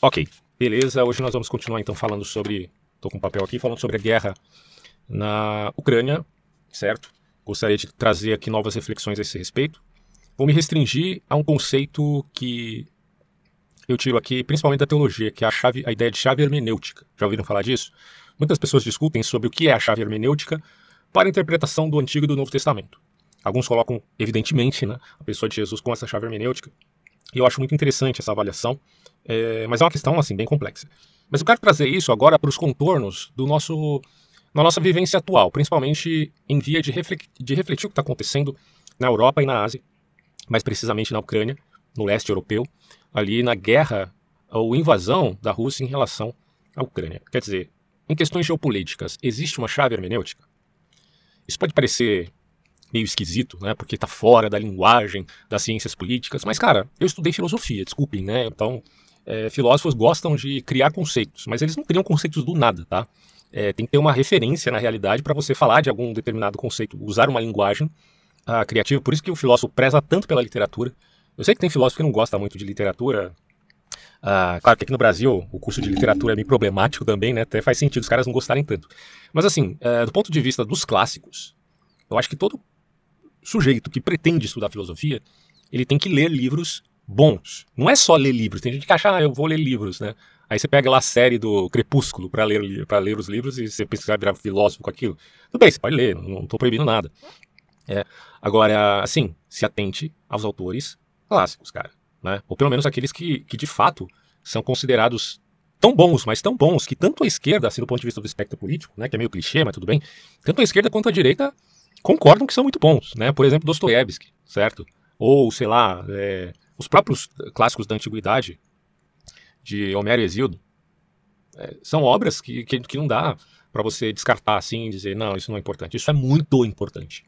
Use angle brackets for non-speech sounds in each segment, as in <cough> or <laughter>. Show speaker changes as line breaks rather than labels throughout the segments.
Ok, beleza. Hoje nós vamos continuar então falando sobre. Estou com um papel aqui falando sobre a guerra na Ucrânia, certo? Gostaria de trazer aqui novas reflexões a esse respeito. Vou me restringir a um conceito que eu tiro aqui, principalmente da teologia, que é a, chave, a ideia de chave hermenêutica. Já ouviram falar disso? Muitas pessoas discutem sobre o que é a chave hermenêutica para a interpretação do Antigo e do Novo Testamento. Alguns colocam, evidentemente, né, a pessoa de Jesus com essa chave hermenêutica. E eu acho muito interessante essa avaliação, é, mas é uma questão assim bem complexa. Mas eu quero trazer isso agora para os contornos do nosso, da nossa vivência atual, principalmente em via de, refletir, de refletir o que está acontecendo na Europa e na Ásia, mais precisamente na Ucrânia, no leste europeu, ali na guerra ou invasão da Rússia em relação à Ucrânia. Quer dizer, em questões geopolíticas, existe uma chave hermenêutica? Isso pode parecer meio esquisito, né? Porque está fora da linguagem das ciências políticas. Mas, cara, eu estudei filosofia, desculpem, né? Então, é, filósofos gostam de criar conceitos, mas eles não criam conceitos do nada, tá? É, tem que ter uma referência na realidade para você falar de algum determinado conceito, usar uma linguagem uh, criativa. Por isso que o filósofo preza tanto pela literatura. Eu sei que tem filósofo que não gosta muito de literatura. Uh, claro que aqui no Brasil o curso de literatura é meio problemático também, né? Até faz sentido os caras não gostarem tanto. Mas assim, uh, do ponto de vista dos clássicos, eu acho que todo sujeito que pretende estudar filosofia, ele tem que ler livros bons. Não é só ler livros. Tem gente que acha, ah, eu vou ler livros, né? Aí você pega lá a série do Crepúsculo para ler, pra ler os livros e você vai virar filósofo com aquilo. Tudo bem, você pode ler, não estou proibindo nada. É. Agora, assim, se atente aos autores clássicos, cara. Né? Ou pelo menos aqueles que, que de fato são considerados tão bons, mas tão bons, que tanto a esquerda, assim, do ponto de vista do espectro político, né, que é meio clichê, mas tudo bem, tanto a esquerda quanto a direita concordam que são muito bons, né? Por exemplo, Dostoiévski, certo? Ou, sei lá, é, os próprios clássicos da antiguidade, de Homero e Exildo, é, são obras que, que, que não dá para você descartar assim e dizer, não, isso não é importante. Isso é muito importante.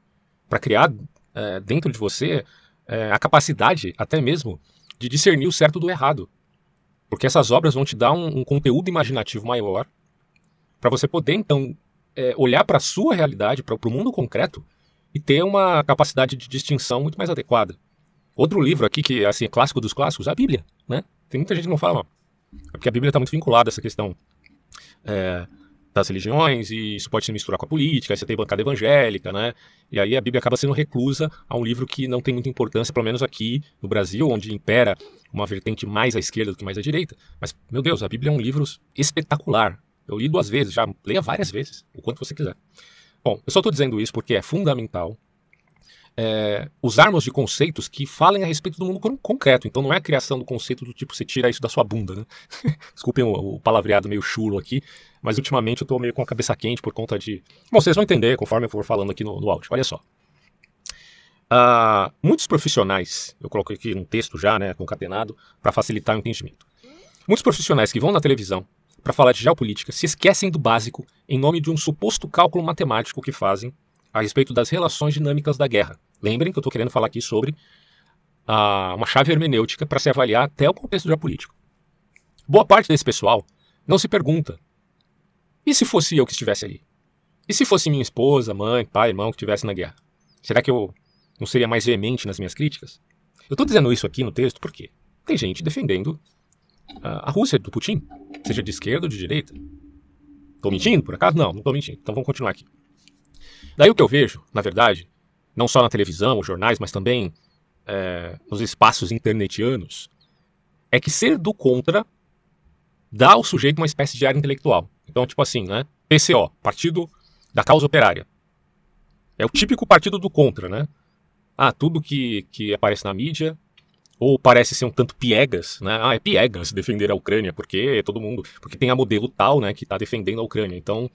Para criar é, dentro de você é, a capacidade, até mesmo, de discernir o certo do errado. Porque essas obras vão te dar um, um conteúdo imaginativo maior para você poder, então, é, olhar para a sua realidade, para o mundo concreto, e ter uma capacidade de distinção muito mais adequada. Outro livro aqui que assim, é clássico dos clássicos, a Bíblia. Né? Tem muita gente que não fala, é porque a Bíblia está muito vinculada a essa questão é, das religiões, e isso pode se misturar com a política, aí você tem bancada evangélica, né? E aí a Bíblia acaba sendo reclusa a um livro que não tem muita importância, pelo menos aqui no Brasil, onde impera uma vertente mais à esquerda do que mais à direita. Mas, meu Deus, a Bíblia é um livro espetacular. Eu li duas vezes, já leia várias vezes, o quanto você quiser. Bom, eu só estou dizendo isso porque é fundamental é, usarmos de conceitos que falem a respeito do mundo concreto. Então não é a criação do conceito do tipo você tira isso da sua bunda, né? <laughs> Desculpem o, o, palavreado meio chulo aqui, mas ultimamente eu estou meio com a cabeça quente por conta de. Bom, vocês vão entender conforme eu for falando aqui no, no áudio. Olha só. Uh, muitos profissionais, eu coloquei aqui um texto já, né, concatenado, para facilitar o entendimento. Muitos profissionais que vão na televisão para falar de geopolítica se esquecem do básico em nome de um suposto cálculo matemático que fazem a respeito das relações dinâmicas da guerra. Lembrem que eu estou querendo falar aqui sobre ah, uma chave hermenêutica para se avaliar até o contexto geopolítico. Boa parte desse pessoal não se pergunta: e se fosse eu que estivesse ali? E se fosse minha esposa, mãe, pai, irmão que estivesse na guerra? Será que eu não seria mais veemente nas minhas críticas? Eu estou dizendo isso aqui no texto porque tem gente defendendo a Rússia do Putin, seja de esquerda ou de direita. Estou mentindo, por acaso? Não, não estou mentindo. Então vamos continuar aqui. Daí o que eu vejo, na verdade, não só na televisão, os jornais, mas também é, nos espaços internetianos, é que ser do contra dá ao sujeito uma espécie de área intelectual. Então, tipo assim, né? PCO, Partido da Causa Operária. É o típico partido do contra, né? Ah, tudo que, que aparece na mídia ou parece ser um tanto piegas, né? Ah, é piegas defender a Ucrânia, porque todo mundo, porque tem a modelo tal, né, que está defendendo a Ucrânia. Então,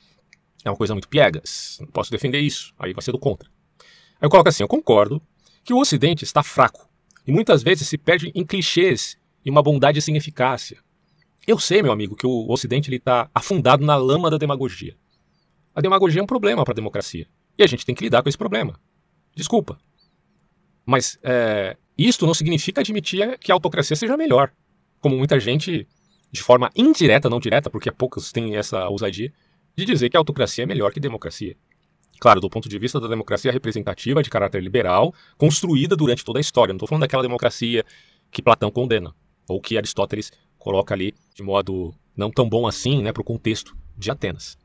é uma coisa muito piegas. Não posso defender isso. Aí vai ser do contra. Aí eu coloco assim, eu concordo que o Ocidente está fraco e muitas vezes se perde em clichês e uma bondade sem eficácia. Eu sei, meu amigo, que o Ocidente está afundado na lama da demagogia. A demagogia é um problema para a democracia. E a gente tem que lidar com esse problema. Desculpa. Mas é, isto não significa admitir que a autocracia seja melhor. Como muita gente, de forma indireta, não direta, porque poucos têm essa ousadia, de dizer que a autocracia é melhor que democracia. Claro, do ponto de vista da democracia representativa de caráter liberal, construída durante toda a história. Não estou falando daquela democracia que Platão condena, ou que Aristóteles coloca ali de modo não tão bom assim né, para o contexto de Atenas.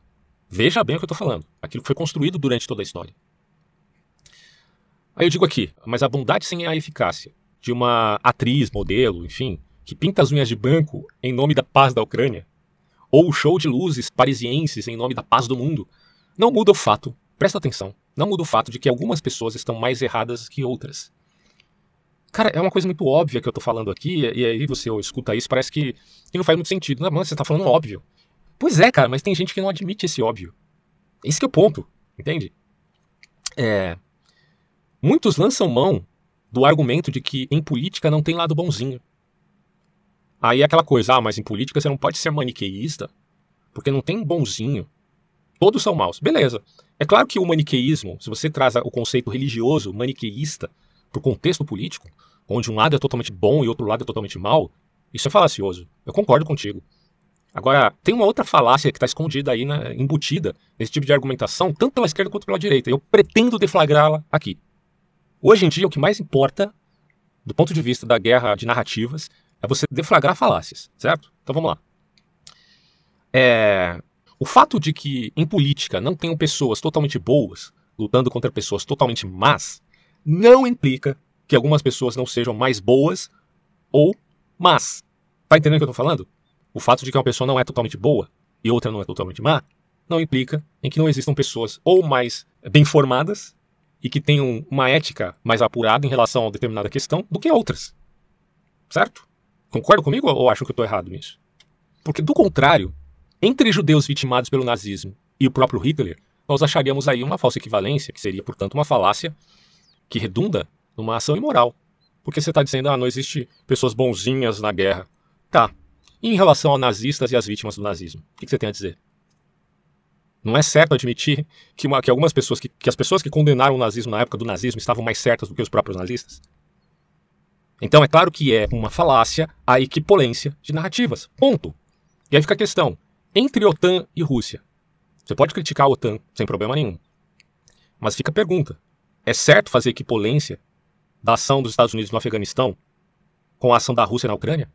Veja bem o que eu estou falando, aquilo que foi construído durante toda a história. Aí eu digo aqui, mas a bondade sem a eficácia de uma atriz, modelo, enfim, que pinta as unhas de branco em nome da paz da Ucrânia, ou o show de luzes parisienses em nome da paz do mundo, não muda o fato, presta atenção, não muda o fato de que algumas pessoas estão mais erradas que outras. Cara, é uma coisa muito óbvia que eu tô falando aqui, e aí você escuta isso, parece que, que não faz muito sentido. Não, você tá falando óbvio. Pois é, cara, mas tem gente que não admite esse óbvio. Esse é o ponto, entende? É. Muitos lançam mão do argumento de que em política não tem lado bonzinho. Aí é aquela coisa, ah, mas em política você não pode ser maniqueísta, porque não tem bonzinho. Todos são maus. Beleza. É claro que o maniqueísmo, se você traz o conceito religioso maniqueísta para o contexto político, onde um lado é totalmente bom e outro lado é totalmente mal, isso é falacioso. Eu concordo contigo. Agora, tem uma outra falácia que está escondida aí, né, embutida nesse tipo de argumentação, tanto pela esquerda quanto pela direita. Eu pretendo deflagrá-la aqui. Hoje em dia, o que mais importa, do ponto de vista da guerra de narrativas, é você deflagrar falácias, certo? Então vamos lá. É... O fato de que em política não tenham pessoas totalmente boas lutando contra pessoas totalmente más não implica que algumas pessoas não sejam mais boas ou más. Tá entendendo o que eu tô falando? O fato de que uma pessoa não é totalmente boa e outra não é totalmente má não implica em que não existam pessoas ou mais bem formadas e que tenham uma ética mais apurada em relação a determinada questão do que outras. Certo? Concorda comigo ou acham que eu estou errado nisso? Porque, do contrário, entre judeus vitimados pelo nazismo e o próprio Hitler, nós acharíamos aí uma falsa equivalência, que seria, portanto, uma falácia que redunda numa ação imoral. Porque você está dizendo, ah, não existe pessoas bonzinhas na guerra. Tá. E em relação a nazistas e as vítimas do nazismo? O que você tem a dizer? Não é certo admitir que, uma, que algumas pessoas, que, que as pessoas que condenaram o nazismo na época do nazismo estavam mais certas do que os próprios nazistas? Então é claro que é uma falácia a equipolência de narrativas. Ponto. E aí fica a questão: entre OTAN e Rússia. Você pode criticar a OTAN sem problema nenhum. Mas fica a pergunta: é certo fazer equipolência da ação dos Estados Unidos no Afeganistão com a ação da Rússia na Ucrânia?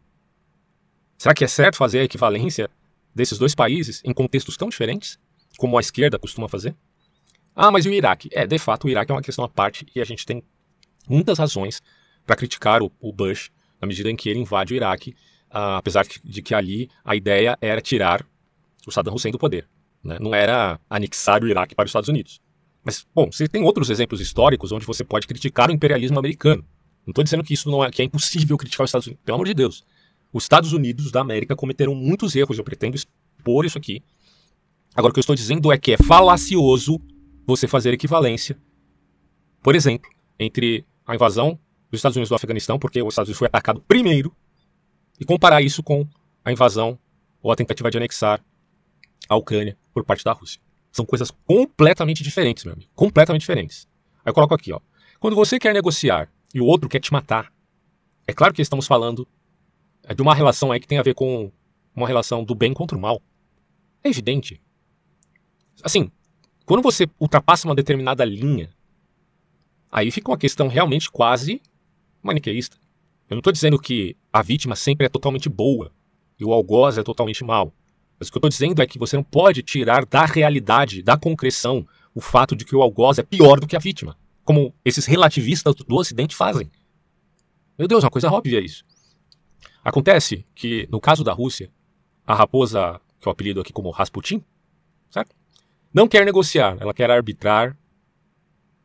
Será que é certo fazer a equivalência desses dois países em contextos tão diferentes, como a esquerda costuma fazer? Ah, mas e o Iraque? É, de fato, o Iraque é uma questão à parte e a gente tem muitas razões para criticar o, o, Bush na medida em que ele invade o Iraque, uh, apesar de que ali a ideia era tirar o Saddam Hussein do poder. Né? Não era anexar o Iraque para os Estados Unidos. Mas, bom, você tem outros exemplos históricos onde você pode criticar o imperialismo americano. Não estou dizendo que isso não é, que é impossível criticar os Estados Unidos. Pelo amor de Deus. Os Estados Unidos da América cometeram muitos erros. Eu pretendo expor isso aqui. Agora, o que eu estou dizendo é que é falacioso você fazer equivalência, por exemplo, entre a invasão dos Estados Unidos do Afeganistão, porque os Estados Unidos foi atacado primeiro, e comparar isso com a invasão ou a tentativa de anexar a Ucrânia por parte da Rússia. São coisas completamente diferentes, meu amigo. Completamente diferentes. Aí eu coloco aqui, ó. Quando você quer negociar e o outro quer te matar, é claro que estamos falando é, de uma relação aí que tem a ver com uma relação do bem contra o mal. É evidente. Assim, quando você ultrapassa uma determinada linha, aí fica uma questão realmente quase maniqueísta. Eu não estou dizendo que a vítima sempre é totalmente boa e o algoz é totalmente mal. Mas o que eu estou dizendo é que você não pode tirar da realidade, da concreção, o fato de que o algoz é pior do que a vítima, como esses relativistas do Ocidente fazem. Meu Deus, é uma coisa óbvia isso. Acontece que, no caso da Rússia, a raposa, que é o apelido aqui como Rasputin, certo? Não quer negociar, ela quer arbitrar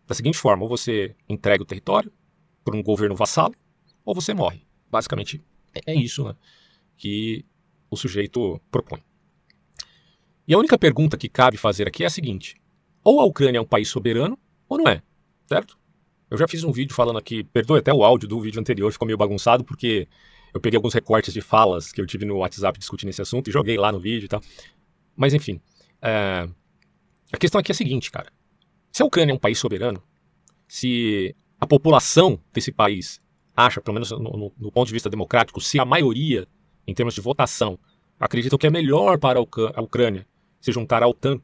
da seguinte forma: ou você entrega o território, por um governo vassalo, ou você morre. Basicamente, é, é isso né, que o sujeito propõe. E a única pergunta que cabe fazer aqui é a seguinte: ou a Ucrânia é um país soberano, ou não é, certo? Eu já fiz um vídeo falando aqui, perdoe até o áudio do vídeo anterior, ficou meio bagunçado, porque eu peguei alguns recortes de falas que eu tive no WhatsApp discutindo esse assunto e joguei lá no vídeo e tal. Mas enfim, é... a questão aqui é a seguinte, cara. Se a Ucrânia é um país soberano, se a população desse país acha, pelo menos no, no, no, ponto de vista democrático, se a maioria, em termos de votação, acredita que é melhor para a Ucrânia se juntar à OTAN,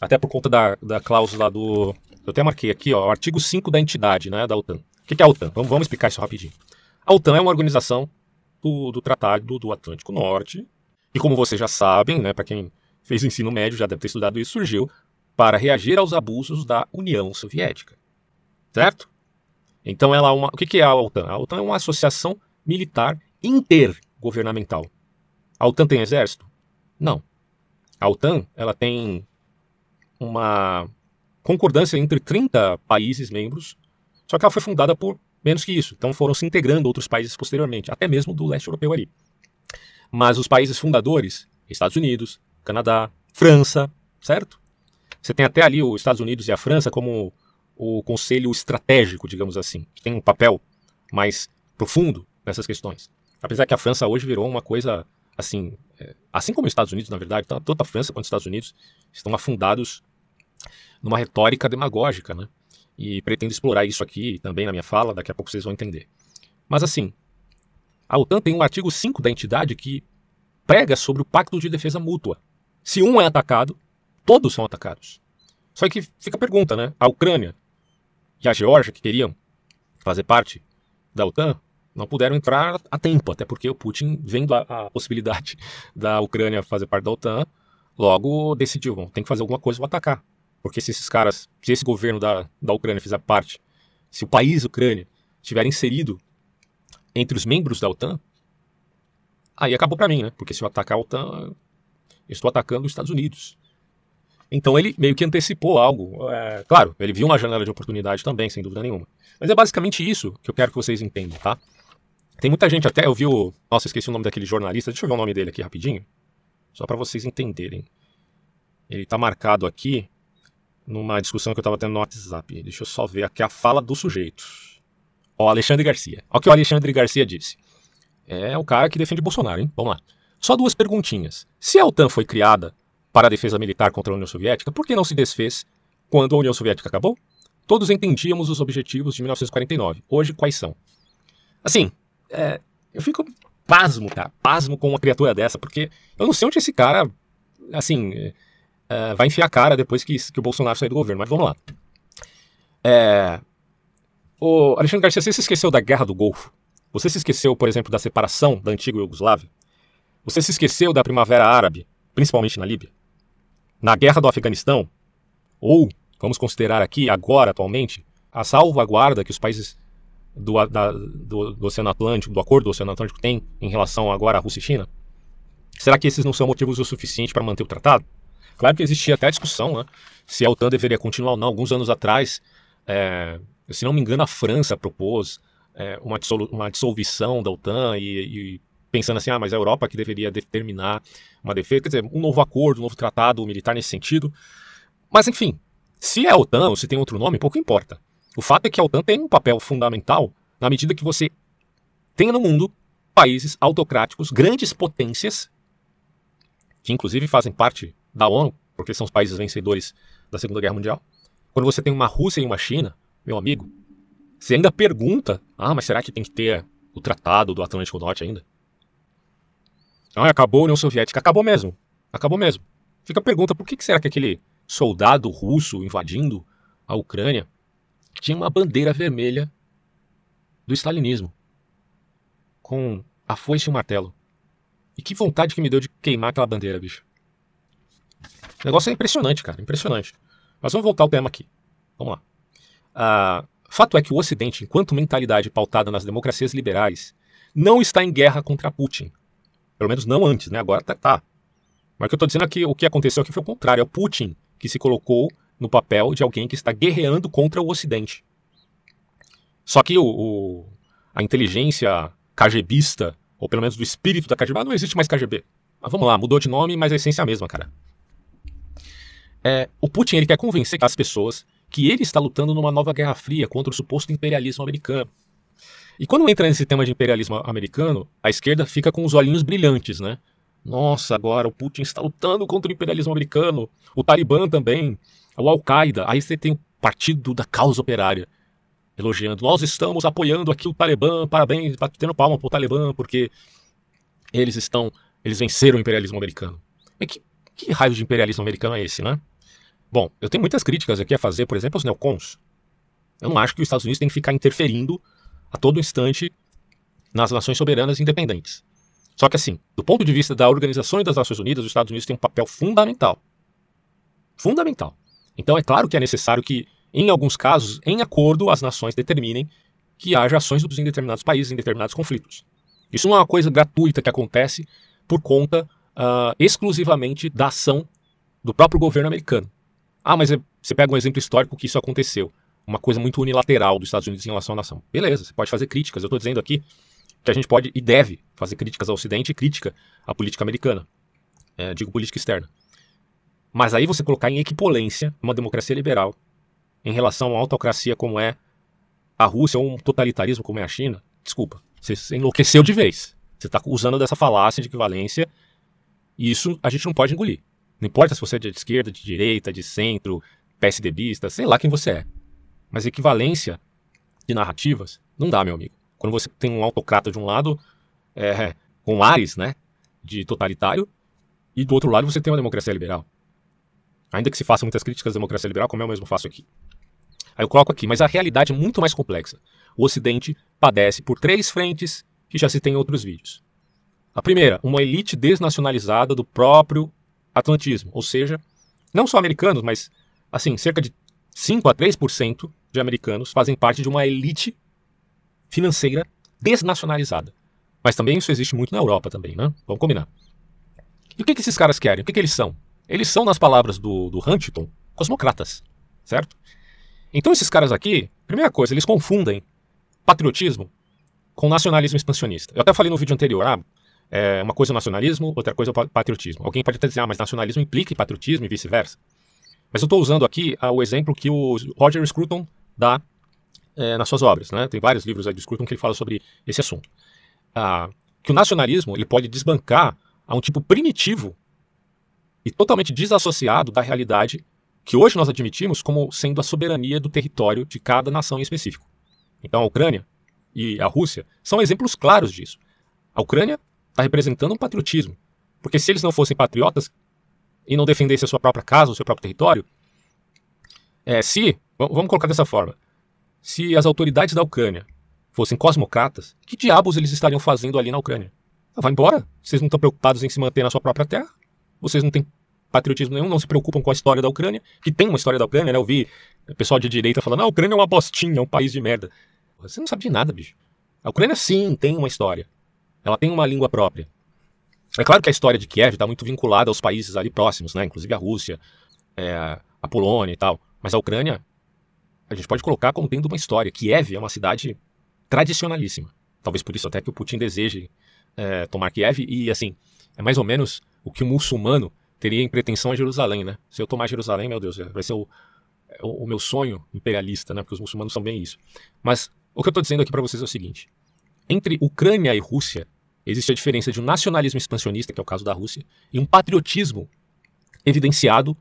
até por conta da, da cláusula do. Eu até marquei aqui, ó, o artigo 5 da entidade né, da OTAN. O que é a OTAN? Vamos, vamos explicar isso rapidinho. A OTAN é uma organização do, do Tratado do Atlântico Norte. E como vocês já sabem, né, para quem fez ensino médio já deve ter estudado isso, surgiu para reagir aos abusos da União Soviética. Certo? Então ela é uma. O que é a OTAN? A OTAN é uma associação militar intergovernamental. A OTAN tem exército? Não. A OTAN ela tem uma concordância entre 30 países membros, só que ela foi fundada por menos que isso. Então foram se integrando outros países posteriormente, até mesmo do leste europeu ali. Mas os países fundadores, Estados Unidos, Canadá, França, certo? Você tem até ali os Estados Unidos e a França como o conselho estratégico, digamos assim, que tem um papel mais profundo nessas questões. Apesar que a França hoje virou uma coisa assim, é, assim como os Estados Unidos, na verdade, tanto a França quanto os Estados Unidos estão afundados numa retórica demagógica, né? E pretendo explorar isso aqui também na minha fala, daqui a pouco vocês vão entender. Mas assim, a OTAN tem um artigo 5 da entidade que prega sobre o Pacto de Defesa Mútua. Se um é atacado, todos são atacados. Só que fica a pergunta, né? A Ucrânia e a Geórgia, que queriam fazer parte da OTAN, não puderam entrar a tempo, até porque o Putin, vendo a, a possibilidade <laughs> da Ucrânia fazer parte da OTAN, logo decidiu, bom, tem que fazer alguma coisa para atacar. Porque se esses caras, se esse governo da, da Ucrânia fizer parte, se o país Ucrânia estiver inserido entre os membros da OTAN, aí acabou para mim, né? Porque se eu atacar a OTAN, estou atacando os Estados Unidos. Então ele meio que antecipou algo. É, claro, ele viu uma janela de oportunidade também, sem dúvida nenhuma. Mas é basicamente isso que eu quero que vocês entendam, tá? Tem muita gente até, eu vi o. Nossa, esqueci o nome daquele jornalista. Deixa eu ver o nome dele aqui rapidinho. Só para vocês entenderem. Ele tá marcado aqui numa discussão que eu tava tendo no WhatsApp. Deixa eu só ver aqui a fala do sujeito. Ó, Alexandre Garcia. Olha o que o Alexandre Garcia disse. É o cara que defende Bolsonaro, hein? Vamos lá. Só duas perguntinhas. Se a OTAN foi criada para a defesa militar contra a União Soviética, por que não se desfez quando a União Soviética acabou? Todos entendíamos os objetivos de 1949. Hoje, quais são? Assim, é, eu fico pasmo, cara, pasmo com uma criatura dessa, porque eu não sei onde esse cara, assim, é, vai enfiar a cara depois que, que o Bolsonaro sair do governo, mas vamos lá. É, o Alexandre Garcia, você se esqueceu da Guerra do Golfo? Você se esqueceu, por exemplo, da separação da antiga Iugoslávia? Você se esqueceu da Primavera Árabe, principalmente na Líbia? Na Guerra do Afeganistão? Ou, vamos considerar aqui, agora, atualmente, a salvaguarda que os países do, da, do, do, Oceano Atlântico, do acordo do Oceano Atlântico tem em relação agora à Rússia e China? Será que esses não são motivos o suficiente para manter o tratado? Claro que existia até a discussão né, se a OTAN deveria continuar ou não. Alguns anos atrás, é, se não me engano, a França propôs é, uma dissolução da OTAN e, e, pensando assim, ah, mas a Europa que deveria determinar uma defesa, quer dizer, um novo acordo, um novo tratado militar nesse sentido. Mas enfim, se é a OTAN ou se tem outro nome, pouco importa. O fato é que a OTAN tem um papel fundamental na medida que você tenha no mundo países autocráticos, grandes potências, que inclusive fazem parte da ONU, porque são os países vencedores da Segunda Guerra Mundial. Quando você tem uma Rússia e uma China, meu amigo, você ainda pergunta: ah, mas será que tem que ter o Tratado do Atlântico Norte ainda? Ah, acabou a União Soviética. Acabou mesmo. Acabou mesmo. Fica a pergunta: por que será que aquele soldado russo invadindo a Ucrânia tinha uma bandeira vermelha do stalinismo, com a foice e o martelo. E que vontade que me deu de queimar aquela bandeira, bicho. O negócio é impressionante, cara, impressionante. Mas vamos voltar ao tema aqui. Vamos lá. Ah, fato é que o Ocidente, enquanto mentalidade pautada nas democracias liberais, não está em guerra contra Putin. Pelo menos não antes, né? Agora tá. tá. Mas o que eu estou dizendo aqui, o que aconteceu aqui foi o contrário. É o Putin que se colocou no papel de alguém que está guerreando contra o Ocidente. Só que o, o, a inteligência KGBista, ou pelo menos do espírito da KGB, ah, não existe mais KGB. Mas vamos lá, mudou de nome, mas a essência é a mesma, cara. É, o Putin ele quer convencer as pessoas que ele está lutando numa nova Guerra Fria contra o suposto imperialismo americano. E quando entra nesse tema de imperialismo americano, a esquerda fica com os olhinhos brilhantes, né? Nossa, agora o Putin está lutando contra o imperialismo americano, o Talibã também o Al-Qaeda, aí você tem o Partido da Causa Operária elogiando. Nós estamos apoiando aqui o Talibã, parabéns, batendo palma pro Talibã, porque eles estão, eles venceram o imperialismo americano. Mas que, que raio de imperialismo americano é esse, né? Bom, eu tenho muitas críticas aqui a fazer, por exemplo, aos neocons. Eu não acho que os Estados Unidos tem que ficar interferindo a todo instante nas nações soberanas independentes. Só que assim, do ponto de vista da Organização das Nações Unidas, os Estados Unidos têm um papel fundamental. Fundamental. Então é claro que é necessário que, em alguns casos, em acordo, as nações determinem que haja ações em determinados países em determinados conflitos. Isso não é uma coisa gratuita que acontece por conta uh, exclusivamente da ação do próprio governo americano. Ah, mas é, você pega um exemplo histórico que isso aconteceu. Uma coisa muito unilateral dos Estados Unidos em relação à nação. Beleza, você pode fazer críticas. Eu estou dizendo aqui que a gente pode e deve fazer críticas ao Ocidente e crítica à política americana. É, digo política externa. Mas aí você colocar em equipolência uma democracia liberal em relação a uma autocracia como é a Rússia ou um totalitarismo como é a China, desculpa, você enlouqueceu de vez. Você está usando dessa falácia de equivalência e isso a gente não pode engolir. Não importa se você é de esquerda, de direita, de centro, PSDBista, sei lá quem você é. Mas equivalência de narrativas não dá, meu amigo. Quando você tem um autocrata de um lado, é, com ares né, de totalitário, e do outro lado você tem uma democracia liberal. Ainda que se façam muitas críticas à democracia liberal, como eu mesmo faço aqui. Aí eu coloco aqui, mas a realidade é muito mais complexa. O Ocidente padece por três frentes que já se tem em outros vídeos. A primeira, uma elite desnacionalizada do próprio atlantismo, ou seja, não só americanos, mas assim, cerca de 5 a 3% de americanos fazem parte de uma elite financeira desnacionalizada. Mas também isso existe muito na Europa também, né? Vamos combinar. E o que, que esses caras querem? O que, que eles são? Eles são, nas palavras do, do Huntington, cosmocratas, certo? Então esses caras aqui, primeira coisa, eles confundem patriotismo com nacionalismo expansionista. Eu até falei no vídeo anterior, ah, é uma coisa é o nacionalismo, outra coisa é o patriotismo. Alguém pode até dizer, ah, mas nacionalismo implica patriotismo e vice-versa. Mas eu estou usando aqui ah, o exemplo que o Roger Scruton dá é, nas suas obras. Né? Tem vários livros aí do Scruton que ele fala sobre esse assunto. Ah, que o nacionalismo ele pode desbancar a um tipo primitivo e totalmente desassociado da realidade que hoje nós admitimos como sendo a soberania do território de cada nação em específico. Então a Ucrânia e a Rússia são exemplos claros disso. A Ucrânia está representando um patriotismo. Porque se eles não fossem patriotas e não defendessem a sua própria casa, o seu próprio território, é, se, vamos colocar dessa forma, se as autoridades da Ucrânia fossem cosmocratas, que diabos eles estariam fazendo ali na Ucrânia? Ah, vai embora, vocês não estão preocupados em se manter na sua própria terra, vocês não têm patriotismo nenhum, não se preocupam com a história da Ucrânia, que tem uma história da Ucrânia, né? Eu vi pessoal de direita falando, ah, a Ucrânia é uma bostinha, é um país de merda. Você não sabe de nada, bicho. A Ucrânia sim tem uma história. Ela tem uma língua própria. É claro que a história de Kiev está muito vinculada aos países ali próximos, né? inclusive a Rússia, é, a Polônia e tal. Mas a Ucrânia, a gente pode colocar como tendo uma história. Kiev é uma cidade tradicionalíssima. Talvez por isso até que o Putin deseje é, tomar Kiev. E, assim, é mais ou menos o que o muçulmano teria em pretensão a Jerusalém, né? Se eu tomar Jerusalém, meu Deus, vai ser o, o, o meu sonho imperialista, né? Porque os muçulmanos são bem isso. Mas o que eu estou dizendo aqui para vocês é o seguinte: entre Ucrânia e Rússia, existe a diferença de um nacionalismo expansionista, que é o caso da Rússia, e um patriotismo evidenciado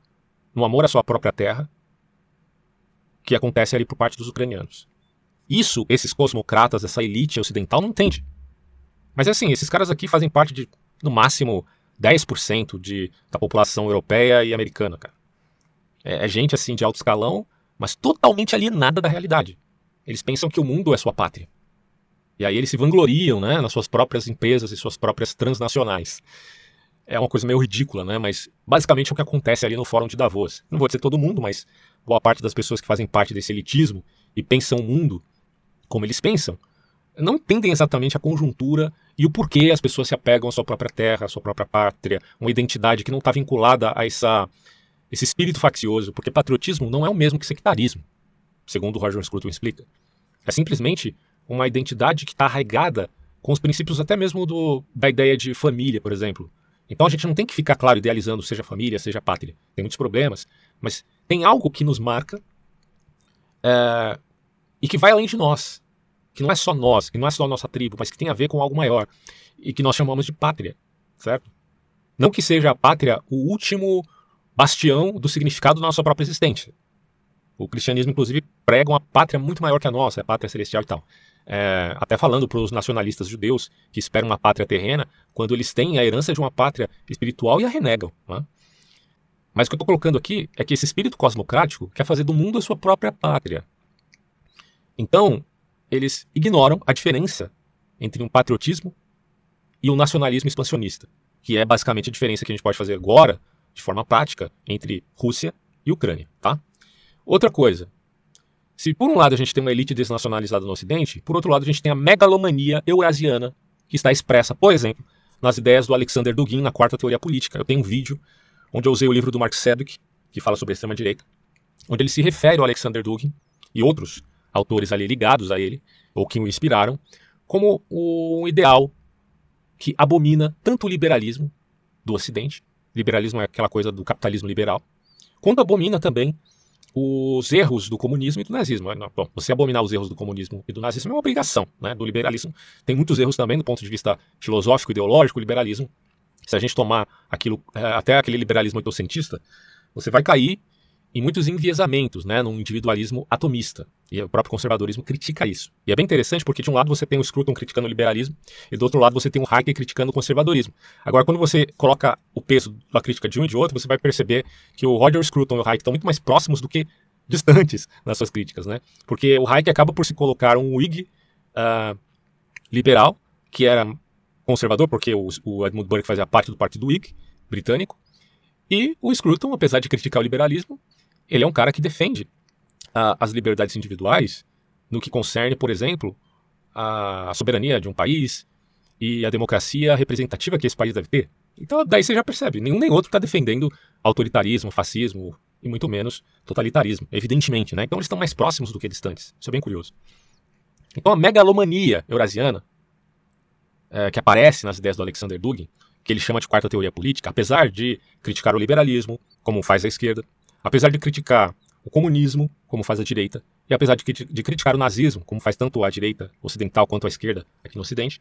no amor à sua própria terra, que acontece ali por parte dos ucranianos. Isso, esses cosmocratas, essa elite ocidental não entende. Mas é assim, esses caras aqui fazem parte de, no máximo, 10% de, da população europeia e americana, cara. É, é gente, assim, de alto escalão, mas totalmente alienada da realidade. Eles pensam que o mundo é sua pátria. E aí eles se vangloriam, né, nas suas próprias empresas e suas próprias transnacionais. É uma coisa meio ridícula, né, mas basicamente é o que acontece ali no Fórum de Davos. Não vou dizer todo mundo, mas boa parte das pessoas que fazem parte desse elitismo e pensam o mundo como eles pensam, não entendem exatamente a conjuntura e o porquê as pessoas se apegam à sua própria terra, à sua própria pátria, uma identidade que não está vinculada a essa, esse espírito faccioso, porque patriotismo não é o mesmo que sectarismo, segundo Roger Scruton explica. É simplesmente uma identidade que está arraigada com os princípios até mesmo do, da ideia de família, por exemplo. Então a gente não tem que ficar, claro, idealizando seja família, seja pátria. Tem muitos problemas, mas tem algo que nos marca é, e que vai além de nós. Que não é só nós, que não é só a nossa tribo, mas que tem a ver com algo maior. E que nós chamamos de pátria, certo? Não que seja a pátria o último bastião do significado da nossa própria existência. O cristianismo, inclusive, prega uma pátria muito maior que a nossa, a pátria celestial e tal é, até falando para os nacionalistas judeus que esperam uma pátria terrena, quando eles têm a herança de uma pátria espiritual e a renegam. Né? Mas o que eu estou colocando aqui é que esse espírito cosmocrático quer fazer do mundo a sua própria pátria. Então, eles ignoram a diferença entre um patriotismo e um nacionalismo expansionista, que é basicamente a diferença que a gente pode fazer agora, de forma prática, entre Rússia e Ucrânia, tá? Outra coisa, se por um lado a gente tem uma elite desnacionalizada no Ocidente, por outro lado a gente tem a megalomania eurasiana que está expressa, por exemplo, nas ideias do Alexander Dugin na quarta teoria política. Eu tenho um vídeo onde eu usei o livro do Mark Sedgwick, que fala sobre a extrema-direita, onde ele se refere ao Alexander Dugin e outros autores ali ligados a ele, ou que o inspiraram, como um ideal que abomina tanto o liberalismo do Ocidente, liberalismo é aquela coisa do capitalismo liberal, quanto abomina também os erros do comunismo e do nazismo. Bom, você abominar os erros do comunismo e do nazismo é uma obrigação, né? Do liberalismo tem muitos erros também do ponto de vista filosófico, ideológico, o liberalismo. Se a gente tomar aquilo, é, até aquele liberalismo oitocentista, você vai cair em muitos enviesamentos, né, num individualismo atomista. E o próprio conservadorismo critica isso. E é bem interessante porque de um lado você tem o Scruton criticando o liberalismo e do outro lado você tem o Hayek criticando o conservadorismo. Agora, quando você coloca o peso da crítica de um e de outro, você vai perceber que o Roger Scruton e o Hayek estão muito mais próximos do que distantes <laughs> nas suas críticas, né? Porque o Hayek acaba por se colocar um Whig uh, liberal, que era conservador, porque o, o Edmund Burke fazia parte do partido Whig britânico, e o Scruton, apesar de criticar o liberalismo, ele é um cara que defende as liberdades individuais no que concerne, por exemplo, a soberania de um país e a democracia representativa que esse país deve ter. Então, daí você já percebe, nenhum nem outro está defendendo autoritarismo, fascismo e muito menos totalitarismo, evidentemente, né? Então eles estão mais próximos do que distantes. Isso é bem curioso. Então a megalomania eurasiana, é, que aparece nas ideias do Alexander Dugin, que ele chama de quarta teoria política, apesar de criticar o liberalismo, como faz a esquerda, apesar de criticar o comunismo, como faz a direita, e apesar de, de criticar o nazismo, como faz tanto a direita ocidental quanto a esquerda aqui no Ocidente,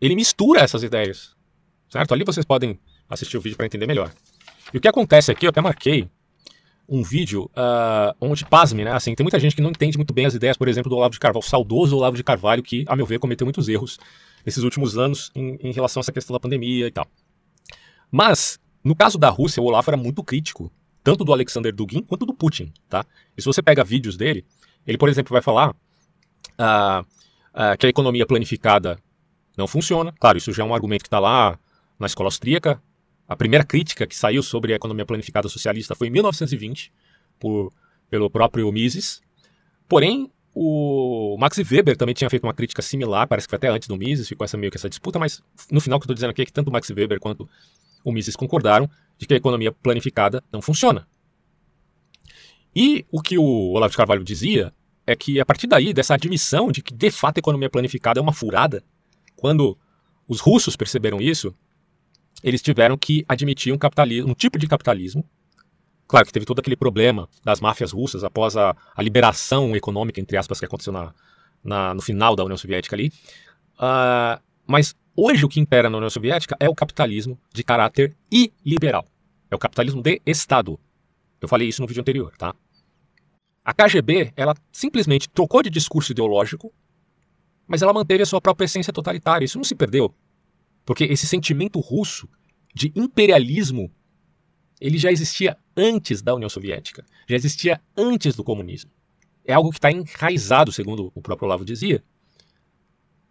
ele mistura essas ideias. Certo? Ali vocês podem assistir o vídeo para entender melhor. E o que acontece aqui, eu até marquei um vídeo uh, onde, pasme, né? Assim, tem muita gente que não entende muito bem as ideias, por exemplo, do Olavo de Carvalho, o saudoso Olavo de Carvalho, que, a meu ver, cometeu muitos erros nesses últimos anos em, em relação a essa questão da pandemia e tal. Mas, no caso da Rússia, o Olavo era muito crítico tanto do Alexander Dugin quanto do Putin, tá? E se você pega vídeos dele, ele, por exemplo, vai falar uh, uh, que a economia planificada não funciona. Claro, isso já é um argumento que está lá na escola austríaca. A primeira crítica que saiu sobre a economia planificada socialista foi em 1920, por, pelo próprio Mises. Porém, o Max Weber também tinha feito uma crítica similar, parece que foi até antes do Mises, ficou essa meio que essa disputa, mas no final o que eu estou dizendo aqui é que tanto o Max Weber quanto o Mises concordaram de que a economia planificada não funciona. E o que o Olavo de Carvalho dizia é que a partir daí, dessa admissão de que de fato a economia planificada é uma furada, quando os russos perceberam isso, eles tiveram que admitir um capitalismo, um tipo de capitalismo. Claro que teve todo aquele problema das máfias russas após a, a liberação econômica, entre aspas, que aconteceu na, na, no final da União Soviética ali. Uh, mas Hoje, o que impera na União Soviética é o capitalismo de caráter iliberal. É o capitalismo de Estado. Eu falei isso no vídeo anterior, tá? A KGB, ela simplesmente trocou de discurso ideológico, mas ela manteve a sua própria essência totalitária. Isso não se perdeu. Porque esse sentimento russo de imperialismo, ele já existia antes da União Soviética, já existia antes do comunismo. É algo que está enraizado, segundo o próprio Olavo dizia,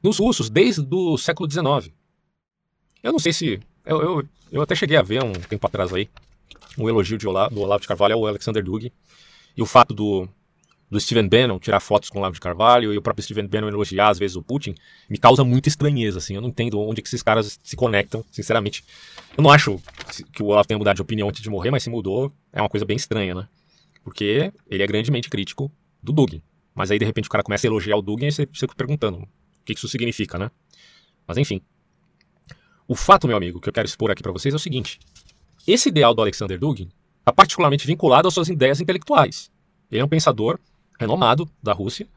nos russos desde o século XIX. Eu não sei se. Eu, eu, eu, até cheguei a ver um tempo atrás aí um elogio Olavo, do Olavo de Carvalho ao Alexander Dugin e o fato do, do Steven Bannon tirar fotos com o Olavo de Carvalho e o próprio Steven Bannon elogiar às vezes o Putin me causa muita estranheza, assim. Eu não entendo onde que esses caras se conectam, sinceramente. Eu não acho que o Olavo tenha mudado de opinião antes de morrer, mas se mudou é uma coisa bem estranha, né? Porque ele é grandemente crítico do Dugin. Mas aí de repente o cara começa a elogiar o Dugin e você fica perguntando: que isso significa, né? Mas enfim. O fato, meu amigo, que eu quero expor aqui para vocês é o seguinte: esse ideal do Alexander Dugin está particularmente vinculado às suas ideias intelectuais. Ele é um pensador renomado da Rússia,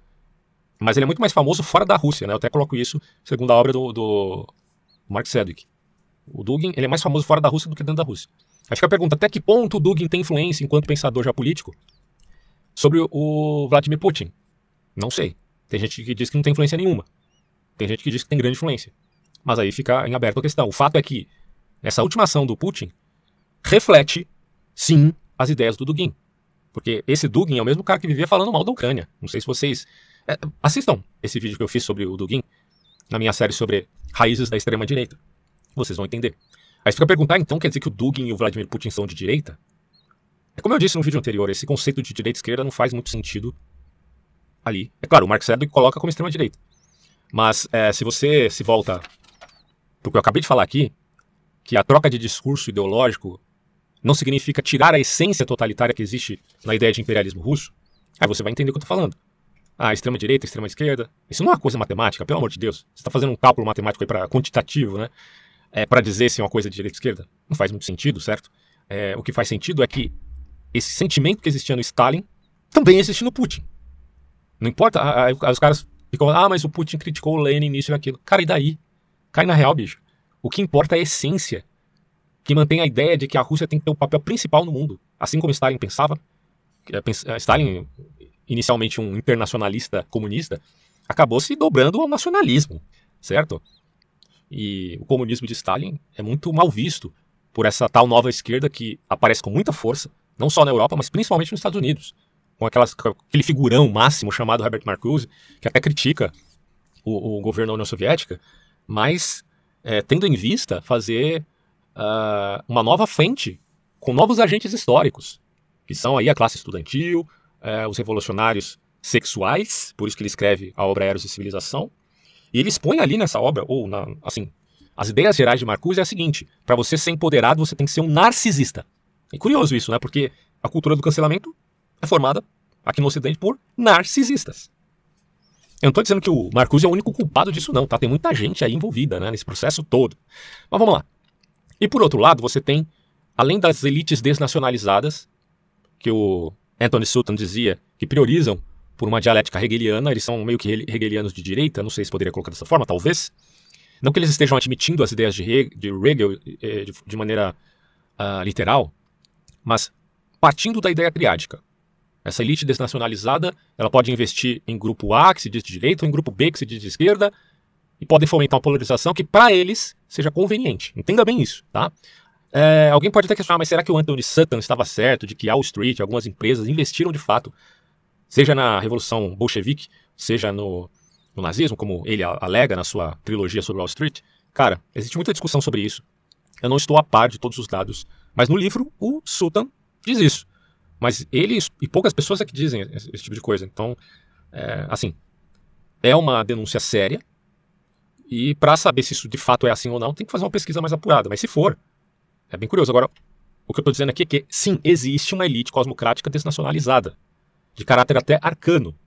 mas ele é muito mais famoso fora da Rússia, né? Eu até coloco isso segundo a obra do, do Mark Sedgwick. O Dugin ele é mais famoso fora da Rússia do que dentro da Rússia. Acho que a pergunta até que ponto o Dugin tem influência enquanto pensador geopolítico sobre o Vladimir Putin? Não sei. Tem gente que diz que não tem influência nenhuma. Tem gente que diz que tem grande influência. Mas aí fica em aberto a questão. O fato é que essa última ação do Putin reflete, sim, as ideias do Dugin. Porque esse Dugin é o mesmo cara que vivia falando mal da Ucrânia. Não sei se vocês. É, assistam esse vídeo que eu fiz sobre o Dugin. na minha série sobre raízes da extrema-direita. Vocês vão entender. Aí fica a perguntar, então quer dizer que o Dugin e o Vladimir Putin são de direita? É como eu disse no vídeo anterior, esse conceito de direita e esquerda não faz muito sentido ali. É claro, o Mark Sedgwick coloca como extrema-direita. Mas é, se você se volta para o que eu acabei de falar aqui, que a troca de discurso ideológico não significa tirar a essência totalitária que existe na ideia de imperialismo russo, aí você vai entender o que eu estou falando. Ah, extrema direita, extrema esquerda. Isso não é uma coisa matemática, pelo amor de Deus. Você está fazendo um cálculo matemático aí para quantitativo, né? É, para dizer se é uma coisa de direita ou esquerda. Não faz muito sentido, certo? É, o que faz sentido é que esse sentimento que existia no Stalin também existe no Putin. Não importa, aí os caras ficam, ah, mas o Putin criticou o Lenin nisso e naquilo. Cara, e daí? Cai na real, bicho. O que importa é a essência, que mantém a ideia de que a Rússia tem que ter o um papel principal no mundo. Assim como Stalin pensava. Stalin, inicialmente um internacionalista comunista, acabou se dobrando ao nacionalismo, certo? E o comunismo de Stalin é muito mal visto por essa tal nova esquerda que aparece com muita força, não só na Europa, mas principalmente nos Estados Unidos. Com, aquelas, com aquele figurão máximo chamado Herbert Marcuse, que até critica o, o governo da União Soviética, mas é, tendo em vista fazer uh, uma nova frente com novos agentes históricos, que são aí a classe estudantil, uh, os revolucionários sexuais, por isso que ele escreve a obra Eros e Civilização, e ele expõe ali nessa obra, ou na, assim, as ideias gerais de Marcuse é a seguinte: para você ser empoderado, você tem que ser um narcisista. É curioso isso, né? Porque a cultura do cancelamento é formada aqui no Ocidente por narcisistas. Eu não estou dizendo que o Marcuse é o único culpado disso, não, tá? Tem muita gente aí envolvida né, nesse processo todo. Mas vamos lá. E por outro lado, você tem, além das elites desnacionalizadas, que o Anthony Sutton dizia que priorizam por uma dialética hegeliana, eles são meio que hegelianos de direita, não sei se poderia colocar dessa forma, talvez. Não que eles estejam admitindo as ideias de, Hegel eh, de, maneira uh, literal, mas partindo da ideia triádica. Essa elite desnacionalizada, ela pode investir em grupo A, que se diz de direita, ou em grupo B, que se diz de esquerda, e podem fomentar uma polarização que, para eles, seja conveniente. Entenda bem isso, tá? É, alguém pode até questionar, mas será que o Anthony Sutton estava certo de que Wall Street, algumas empresas, investiram de fato, seja na Revolução Bolchevique, seja no, no nazismo, como ele alega na sua trilogia sobre Wall Street, cara, existe muita discussão sobre isso. Eu não estou a par de todos os dados, mas no livro o Sultan diz isso. Mas ele e poucas pessoas é que dizem esse, esse tipo de coisa. Então, é, assim, é uma denúncia séria. E para saber se isso de fato é assim ou não, tem que fazer uma pesquisa mais apurada. Mas se for, é bem curioso. Agora, o que eu estou dizendo aqui é que, sim, existe uma elite cosmocrática desnacionalizada, de caráter até arcano,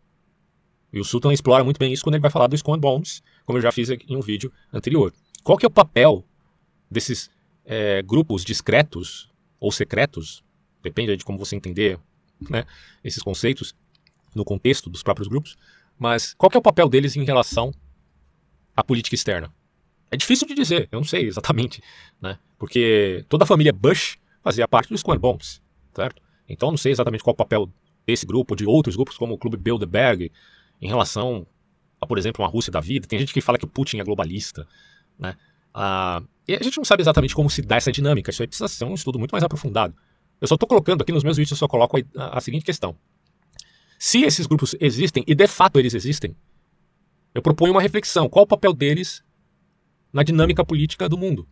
e o Sultan explora muito bem isso quando ele vai falar do Skull Bones, como eu já fiz em um vídeo anterior. Qual que é o papel desses é, grupos discretos ou secretos, depende de como você entender né, esses conceitos no contexto dos próprios grupos, mas qual que é o papel deles em relação à política externa? É difícil de dizer, eu não sei exatamente, né? Porque toda a família Bush fazia parte dos Bones, certo? Então não sei exatamente qual o papel desse grupo, de outros grupos como o Clube Bilderberg, em relação a, por exemplo, uma Rússia da vida. Tem gente que fala que Putin é globalista, né? Ah, e a gente não sabe exatamente como se dá essa dinâmica. Isso aí precisa ser um estudo muito mais aprofundado. Eu só estou colocando aqui nos meus vídeos, eu só coloco a, a, seguinte questão. Se esses grupos existem, e de fato eles existem, eu proponho uma reflexão. Qual o papel deles na dinâmica política do mundo?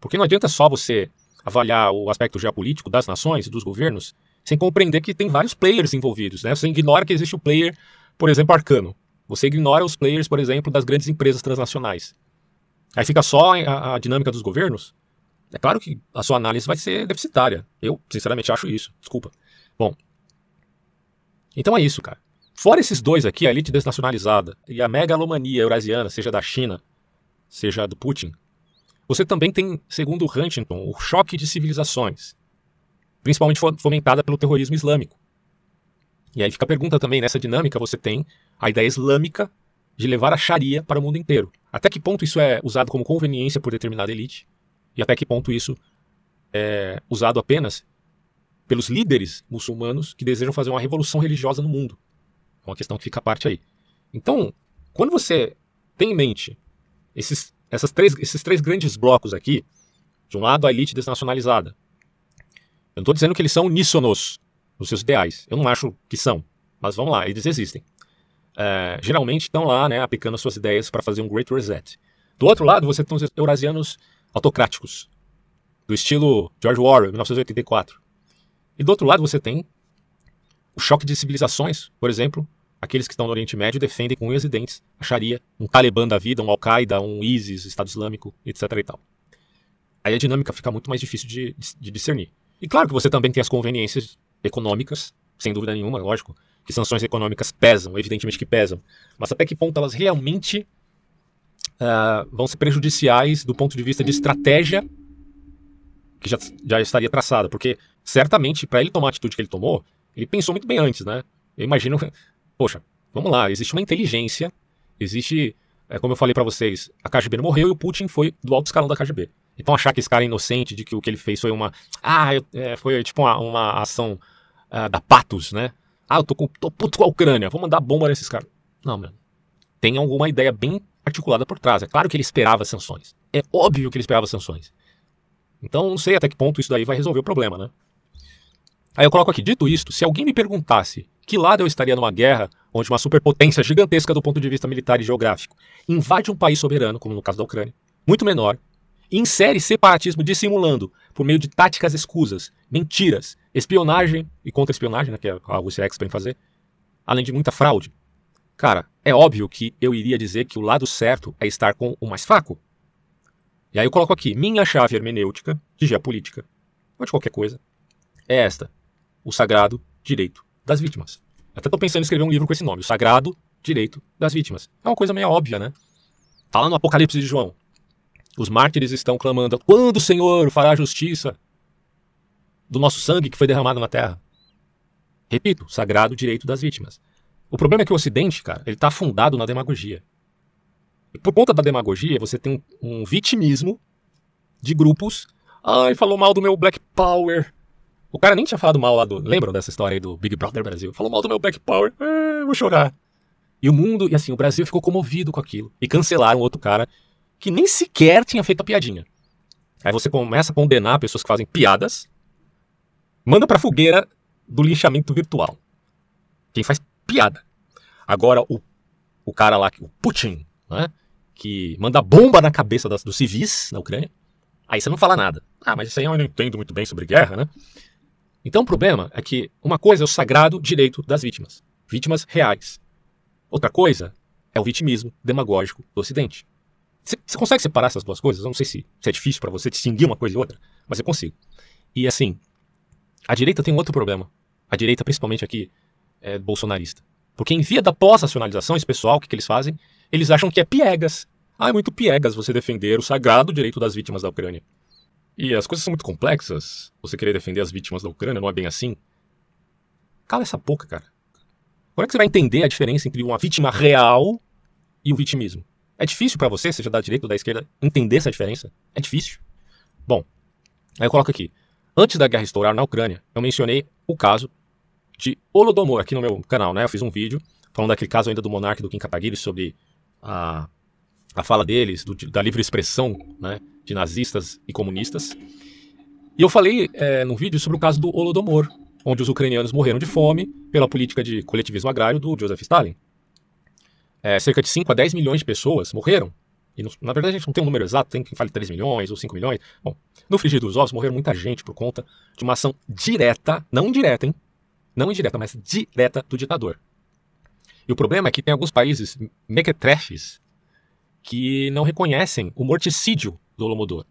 Porque não adianta só você avaliar o aspecto geopolítico das nações e dos governos sem compreender que tem vários players envolvidos. Né? Você ignora que existe o player por exemplo, Arcano. Você ignora os players, por exemplo, das grandes empresas transnacionais. Aí fica só a, a dinâmica dos governos. É claro que a sua análise vai ser deficitária. Eu, sinceramente, acho isso. Desculpa. Bom. Então é isso, cara. Fora esses dois aqui, a elite desnacionalizada e a megalomania eurasiana, seja da China, seja do Putin, você também tem, segundo Huntington, o choque de civilizações, principalmente fomentada pelo terrorismo islâmico. E aí fica a pergunta também, nessa dinâmica você tem a ideia islâmica de levar a Sharia para o mundo inteiro. Até que ponto isso é usado como conveniência por determinada elite? E até que ponto isso é usado apenas pelos líderes muçulmanos que desejam fazer uma revolução religiosa no mundo? É uma questão que fica à parte aí. Então, quando você tem em mente esses, essas três, esses três grandes blocos aqui, de um lado a elite desnacionalizada, eu não estou dizendo que eles são uníssonos, nos seus ideais. Eu não acho que são, mas vamos lá, eles existem. é, geralmente estão lá né, aplicando suas ideias para fazer um Great Reset. Do outro lado, você tem os eurasianos autocráticos, do estilo George Orwell, 1984. E do outro lado, você tem o choque de civilizações, por exemplo, aqueles que estão no Oriente Médio defendem com unhas e dentes a Sharia, um Talibã da vida, um Al-Qaeda, um ISIS, Estado Islâmico, etc. e tal. Aí a dinâmica fica muito mais difícil de, de discernir. E claro que você também tem as conveniências econômicas, sem dúvida nenhuma, lógico, que sanções econômicas pesam, evidentemente que pesam, mas até que ponto elas realmente uh, vão ser prejudiciais do ponto de vista de estratégia que já, já estaria traçada, porque certamente para ele tomar a atitude que ele tomou, ele pensou muito bem antes, né? Eu imagino, poxa, vamos lá, existe uma inteligência, existe, é, como eu falei para vocês, a KGB não morreu e o Putin foi do alto escalão da KGB. Então achar que esse cara é inocente, de que o que ele fez foi uma, ah, é, foi tipo uma, uma ação uh, da Patos, né? Ah, eu tô, com, tô puto com a Ucrânia, vou mandar bomba nesses caras. Não, mano. Tem alguma ideia bem articulada por trás. É claro que ele esperava sanções. É óbvio que ele esperava sanções. Então, não sei até que ponto isso daí vai resolver o problema, né? Aí eu coloco aqui, dito isto, se alguém me perguntasse que lado eu estaria numa guerra onde uma superpotência gigantesca do ponto de vista militar e geográfico invade um país soberano, como no caso da Ucrânia, muito menor, e insere separatismo dissimulando por meio de táticas escusas, mentiras, espionagem e contra-espionagem, né, que é algo que se fazer, além de muita fraude. Cara, é óbvio que eu iria dizer que o lado certo é estar com o mais fraco. E aí eu coloco aqui, minha chave hermenêutica de geopolítica, ou de qualquer coisa, é esta: o sagrado direito das vítimas. Até estou pensando em escrever um livro com esse nome, o sagrado direito das vítimas. É uma coisa meio óbvia, né? Tá lá no Apocalipse de João. Os mártires estão clamando: quando o Senhor fará justiça do nosso sangue que foi derramado na terra? Repito, sagrado direito das vítimas. O problema é que o Ocidente, cara, ele está afundado na demagogia. E por conta da demagogia, você tem um, um vitimismo de grupos. Ai, falou mal do meu Black Power. O cara nem tinha falado mal lá do. Lembram dessa história aí do Big Brother Brasil? Falou mal do meu Black Power. É, vou chorar. E o mundo, e assim, o Brasil ficou comovido com aquilo. E cancelaram outro cara que nem sequer tinha feito a piadinha. Aí você começa a condenar pessoas que fazem piadas, manda pra fogueira do linchamento virtual. Quem faz piada. Agora, o, o cara lá, o Putin, né, que manda bomba na cabeça das, dos civis na Ucrânia, aí você não fala nada. Ah, mas isso aí eu não entendo muito bem sobre guerra, né? Então o problema é que uma coisa é o sagrado direito das vítimas, vítimas reais. Outra coisa é o vitimismo demagógico do Ocidente. Você consegue separar essas duas coisas? Eu não sei se, se é difícil para você distinguir uma coisa e outra, mas eu consigo. E assim, a direita tem um outro problema. A direita, principalmente aqui, é bolsonarista. Porque em via da pós-nacionalização, esse pessoal, o que, que eles fazem? Eles acham que é piegas. Ah, é muito piegas você defender o sagrado direito das vítimas da Ucrânia. E as coisas são muito complexas. Você querer defender as vítimas da Ucrânia não é bem assim. Cala essa boca, cara. Como é que você vai entender a diferença entre uma vítima real e o vitimismo? É difícil para você, seja da direita ou da esquerda, entender essa diferença? É difícil. Bom, aí eu coloco aqui. Antes da guerra estourar na Ucrânia, eu mencionei o caso de Holodomor aqui no meu canal, né? Eu fiz um vídeo falando daquele caso ainda do monarca do Kim Kataguiri sobre a, a fala deles, do, da livre expressão, né? De nazistas e comunistas. E eu falei é, no vídeo sobre o caso do Holodomor, onde os ucranianos morreram de fome pela política de coletivismo agrário do Joseph Stalin é, cerca de 5 a 10 milhões de pessoas morreram. E no, na verdade a gente não tem um número exato, tem quem fale 3 milhões ou 5 milhões. Bom, no frigir dos ovos morreram muita gente por conta de uma ação direta, não indireta, hein? Não indireta, mas direta do ditador. E o problema é que tem alguns países mequetrefes que não reconhecem o morticídio do Holodomor.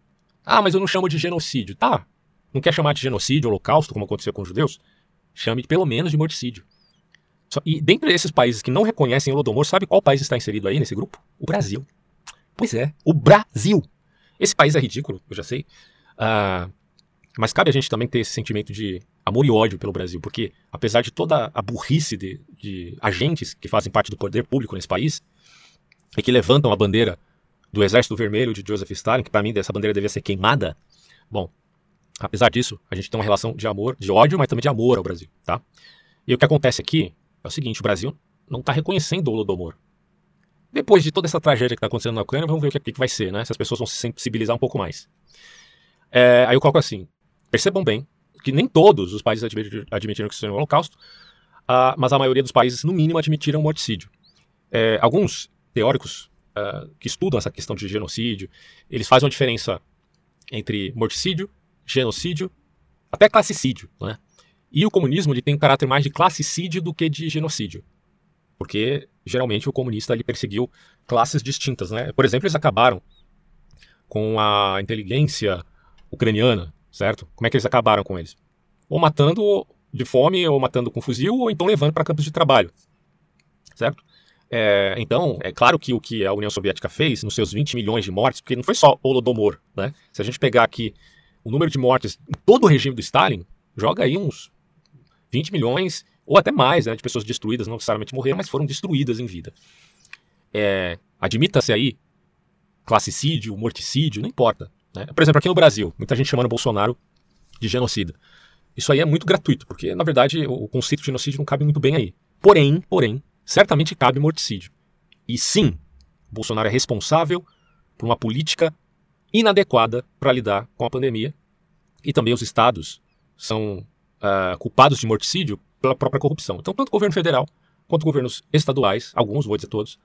Ah, mas eu não chamo de genocídio. Tá, não quer chamar de genocídio, holocausto, como aconteceu com os judeus? Chame pelo menos de morticídio. E dentre esses países que não reconhecem o Holodomor, sabe qual país está inserido aí nesse grupo? O Brasil. Pois é, o Brasil. Esse país é ridículo, eu já sei. Uh, mas cabe a gente também ter esse sentimento de amor e ódio pelo Brasil, porque apesar de toda a burrice de, de agentes que fazem parte do poder público nesse país e que levantam a bandeira do Exército Vermelho de Joseph Stalin, que para mim essa bandeira devia ser queimada, bom, apesar disso, a gente tem uma relação de amor, de ódio, mas também de amor ao Brasil, tá? E o que acontece aqui é o seguinte: o Brasil não está reconhecendo o Holodomor. Depois de toda essa tragédia que está acontecendo na Ucrânia, vamos ver o que, que, vai ser, né? Se as pessoas vão se sensibilizar um pouco mais. É, aí eu coloco assim: percebam bem que nem todos os países admitiram que isso é um holocausto, uh, mas a maioria dos países, no mínimo, admitiram o morticídio. É, alguns teóricos uh, que estudam essa questão de genocídio, eles fazem uma diferença entre morticídio, genocídio, até classicídio, né? E o comunismo ele tem um caráter mais de classicídio do que de genocídio. Porque geralmente o comunista ele perseguiu classes distintas, né? Por exemplo, eles acabaram com a inteligência ucraniana, certo? Como é que eles acabaram com eles? Ou matando de fome, ou matando com fuzil, ou então levando para campos de trabalho, certo? É, então, é claro que o que a União Soviética fez nos seus 20 milhões de mortes, porque não foi só Holodomor, né? Se a gente pegar aqui o número de mortes em todo o regime do Stalin, joga aí uns 20 milhões, ou até mais, né, de pessoas destruídas, não necessariamente morreram, mas foram destruídas em vida. É, Admita-se aí classicídio, morticídio, não importa. Né? Por exemplo, aqui no Brasil, muita gente chamando Bolsonaro de genocida. Isso aí é muito gratuito, porque, na verdade, o conceito de genocídio não cabe muito bem aí. Porém, porém, certamente cabe morticídio. E sim, Bolsonaro é responsável por uma política inadequada para lidar com a pandemia. E também os estados são uh, culpados de morticídio pela própria corrupção. Então, tanto o governo federal quanto governos estaduais, alguns, vou dizer todos,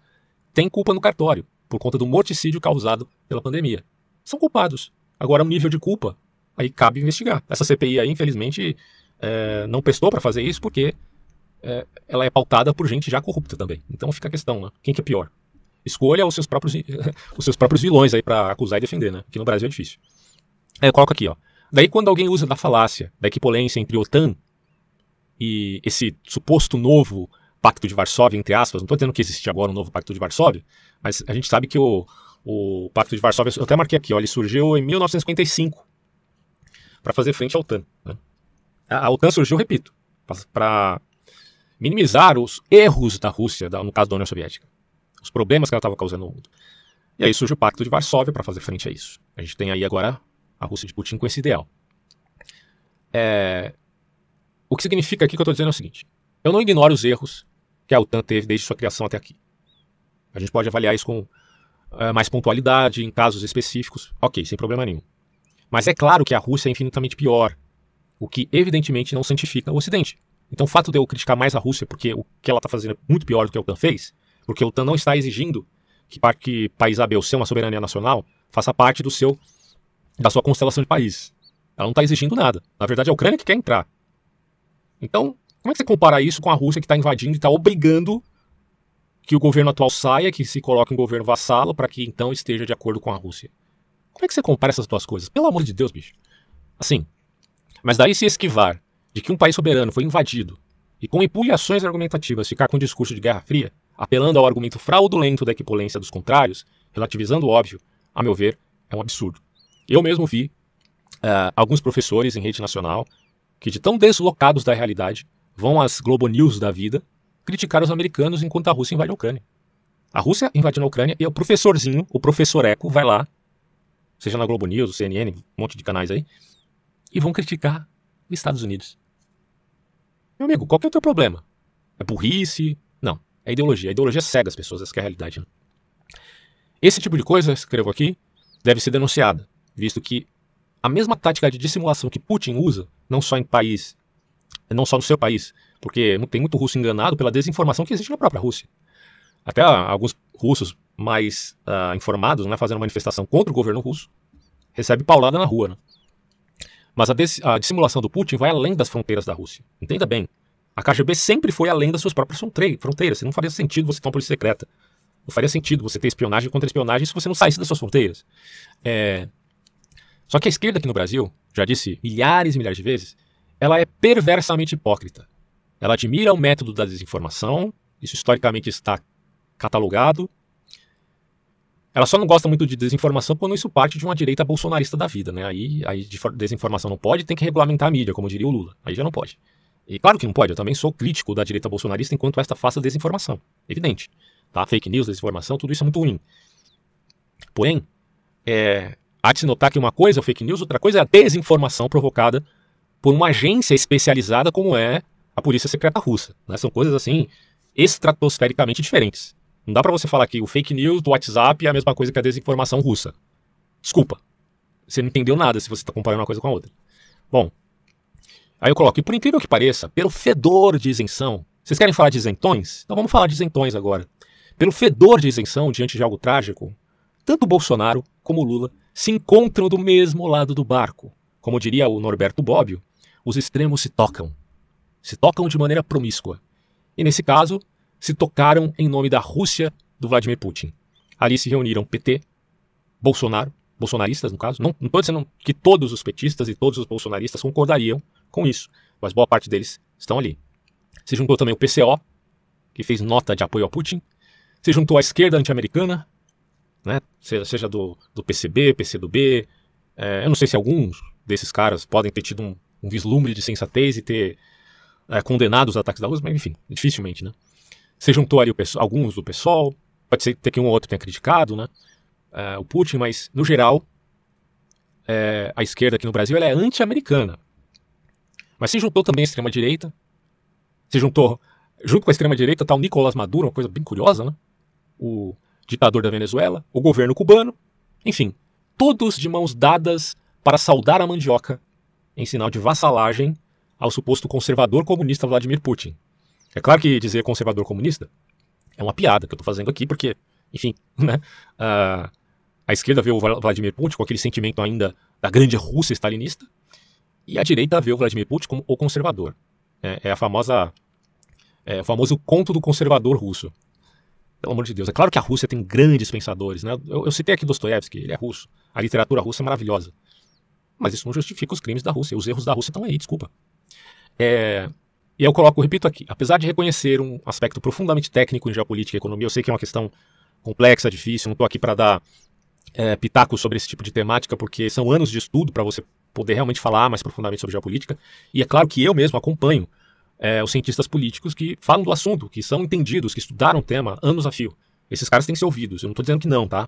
têm culpa no cartório por conta do morticídio causado pela pandemia. São culpados. Agora, o nível de culpa, aí cabe investigar. Essa CPI aí, infelizmente, é, não prestou para fazer isso porque é, ela é pautada por gente já corrupta também. Então fica a questão, né? Quem que é pior? Escolha os seus próprios, <laughs> os seus próprios vilões aí para acusar e defender, né? Aqui no Brasil é difícil. É, coloca aqui, ó. Daí, quando alguém usa da falácia da equipolência entre OTAN e esse suposto novo Pacto de Varsóvia, entre aspas, não estou dizendo que existe agora um novo Pacto de Varsóvia, mas a gente sabe que o, o Pacto de Varsóvia, eu até marquei aqui, ó, ele surgiu em 1955 para fazer frente à OTAN. Né? A, OTAN surgiu, repito, para minimizar os erros da Rússia, no caso da União Soviética, os problemas que ela estava causando no mundo. E aí surge o Pacto de Varsóvia para fazer frente a isso. A gente tem aí agora a Rússia de Putin com esse ideal. É... O que significa aqui que eu estou dizendo é o seguinte: eu não ignoro os erros que a OTAN teve desde sua criação até aqui. A gente pode avaliar isso com é, mais pontualidade, em casos específicos, ok, sem problema nenhum. Mas é claro que a Rússia é infinitamente pior, o que evidentemente não santifica o Ocidente. Então o fato de eu criticar mais a Rússia porque o que ela está fazendo é muito pior do que a OTAN fez, porque a OTAN não está exigindo que, que país A, B ou C, uma soberania nacional, faça parte do seu da sua constelação de países. Ela não está exigindo nada. Na verdade, é a Ucrânia que quer entrar. Então, como é que você compara isso com a Rússia que está invadindo e está obrigando que o governo atual saia, que se coloque um governo vassalo para que então esteja de acordo com a Rússia? Como é que você compara essas duas coisas? Pelo amor de Deus, bicho. Assim. Mas daí se esquivar de que um país soberano foi invadido e com empulhações argumentativas ficar com um discurso de guerra fria, apelando ao argumento fraudulento da equipolência dos contrários, relativizando o óbvio, a meu ver, é um absurdo. Eu mesmo vi uh, alguns professores em rede nacional que, de tão deslocados da realidade, vão às Globo News da vida criticar os americanos enquanto a Rússia invade a Ucrânia. A Rússia invadindo a Ucrânia e o professorzinho, o professor Eco, vai lá, seja na Globo News, CNN, um monte de canais aí, e vão criticar os Estados Unidos. Meu amigo, qual que é o teu problema? É burrice? Não, é ideologia. A ideologia cega as pessoas, essa é a realidade. Né? Esse tipo de coisa, escrevo aqui, deve ser denunciada visto que a mesma tática de dissimulação que Putin usa, não só em país, não só no seu país, porque tem muito russo enganado pela desinformação que existe na própria Rússia. Até alguns russos mais uh, informados, né, fazendo manifestação contra o governo russo, recebe paulada na rua. Né? Mas a, a, dissimulação do Putin vai além das fronteiras da Rússia. Entenda bem. A KGB sempre foi além das suas próprias fronteiras. Não faria sentido você ter uma polícia secreta. Não faria sentido você ter espionagem contra espionagem se você não saísse das suas fronteiras. É, só que a esquerda aqui no Brasil, já disse milhares e milhares de vezes, ela é perversamente hipócrita. Ela admira o método da desinformação, isso historicamente está catalogado. Ela só não gosta muito de desinformação quando isso parte de uma direita bolsonarista da vida, né? Aí, aí desinformação não pode, tem que regulamentar a mídia, como diria o Lula. Aí já não pode. E claro que não pode, eu também sou crítico da direita bolsonarista enquanto esta faça desinformação. Evidente. Tá? Fake news, desinformação, tudo isso é muito ruim. Porém, é, Há de se notar que uma coisa é o fake news, outra coisa é a desinformação provocada por uma agência especializada como é a Polícia Secreta Russa. Né? São coisas assim estratosfericamente diferentes. Não dá para você falar que o fake news do WhatsApp é a mesma coisa que a desinformação russa. Desculpa. Você não entendeu nada se você está comparando uma coisa com a outra. Bom, aí eu coloco, e por incrível que pareça, pelo fedor de isenção, vocês querem falar de isentões? Então vamos falar de isentões agora. pelo fedor de isenção diante de algo trágico, tanto Bolsonaro como Lula se encontram do mesmo lado do barco. Como diria o Norberto Bobbio, os extremos se tocam. Se tocam de maneira promíscua. E nesse caso, se tocaram em nome da Rússia do Vladimir Putin. Ali se reuniram PT, Bolsonaro, bolsonaristas no caso. Não estou dizendo que todos os petistas e todos os bolsonaristas concordariam com isso, mas boa parte deles estão ali. Se juntou também o PCO, que fez nota de apoio ao Putin. Se juntou a esquerda anti-americana, né? seja, seja do, do PCB, PCdoB. É, eu não sei se alguns desses caras podem ter tido um, um vislumbre de sensatez e ter é, condenado os ataques da Rússia, mas enfim, dificilmente, né? Se juntou ali o, alguns do PSOL, pode ser que um ou outro tenha criticado, né? É, o Putin, mas no geral, é, a esquerda aqui no Brasil é anti-americana. Mas se juntou também a extrema-direita, se juntou, junto com a extrema-direita, tá o Nicolás Maduro, uma coisa bem curiosa, né? O ditador da Venezuela, o governo cubano, enfim, todos de mãos dadas para saudar a mandioca em sinal de vassalagem ao suposto conservador comunista Vladimir Putin. É claro que dizer conservador comunista é uma piada que eu estou fazendo aqui, porque, enfim, <laughs> né, uh, a esquerda vê o Vladimir Putin com aquele sentimento ainda da grande Rússia stalinista, e a direita vê o Vladimir Putin como o conservador. É, é a famosa, é, o famoso conto do conservador russo. Pelo amor de Deus. É claro que a Rússia tem grandes pensadores. Né? Eu, eu citei aqui Dostoiévski, ele é russo. A literatura russa é maravilhosa. Mas isso não justifica os crimes da Rússia. Os erros da Rússia estão aí, desculpa. É, e eu coloco, repito aqui, apesar de reconhecer um aspecto profundamente técnico em geopolítica e economia, eu sei que é uma questão complexa, difícil, não estou aqui para dar é, pitacos sobre esse tipo de temática, porque são anos de estudo para você poder realmente falar mais profundamente sobre geopolítica. E é claro que eu mesmo acompanho é, os cientistas políticos que falam do assunto, que são entendidos, que estudaram o tema anos a fio. Esses caras têm que ser ouvidos, eu não estou dizendo que não, tá?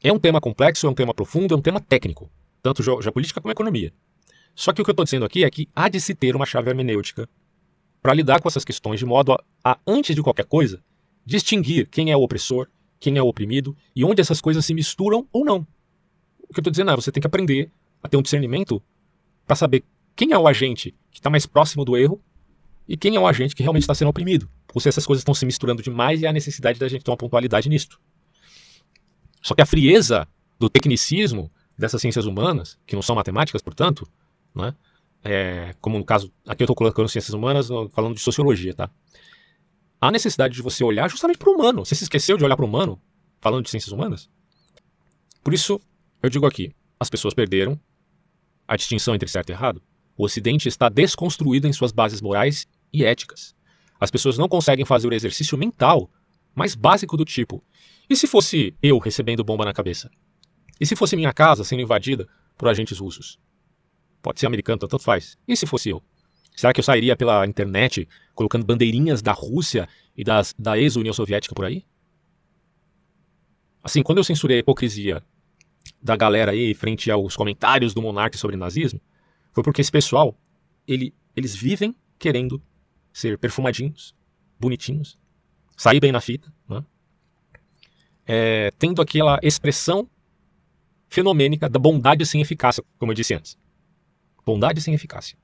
É um tema complexo, é um tema profundo, é um tema técnico, tanto geopolítica como economia. Só que o que eu estou dizendo aqui é que há de se ter uma chave hermenêutica para lidar com essas questões de modo a, a, antes de qualquer coisa, distinguir quem é o opressor, quem é o oprimido e onde essas coisas se misturam ou não. O que eu estou dizendo é, você tem que aprender a ter um discernimento para saber quem é o agente que está mais próximo do erro e quem é o agente que realmente está sendo oprimido. Ou se essas coisas estão se misturando demais e há necessidade da gente ter uma pontualidade nisto. Só que a frieza do tecnicismo dessas ciências humanas, que não são matemáticas, portanto, né, é, como no caso, aqui eu estou colocando ciências humanas falando de sociologia, tá? Há necessidade de você olhar justamente para o humano. Você se esqueceu de olhar para o humano falando de ciências humanas? Por isso, eu digo aqui, as pessoas perderam a distinção entre certo e errado. O Ocidente está desconstruído em suas bases morais e éticas. As pessoas não conseguem fazer o exercício mental mais básico do tipo: e se fosse eu recebendo bomba na cabeça? E se fosse minha casa sendo invadida por agentes russos? Pode ser americano, tanto faz. E se fosse eu? Será que eu sairia pela internet colocando bandeirinhas da Rússia e das, da ex-União Soviética por aí? Assim, quando eu censurei a hipocrisia da galera aí frente aos comentários do monarca sobre nazismo, foi porque esse pessoal, ele, eles vivem querendo ser perfumadinhos, bonitinhos, sair bem na fita, né? é, tendo aquela expressão fenomênica da bondade sem eficácia, como eu disse antes. Bondade sem eficácia.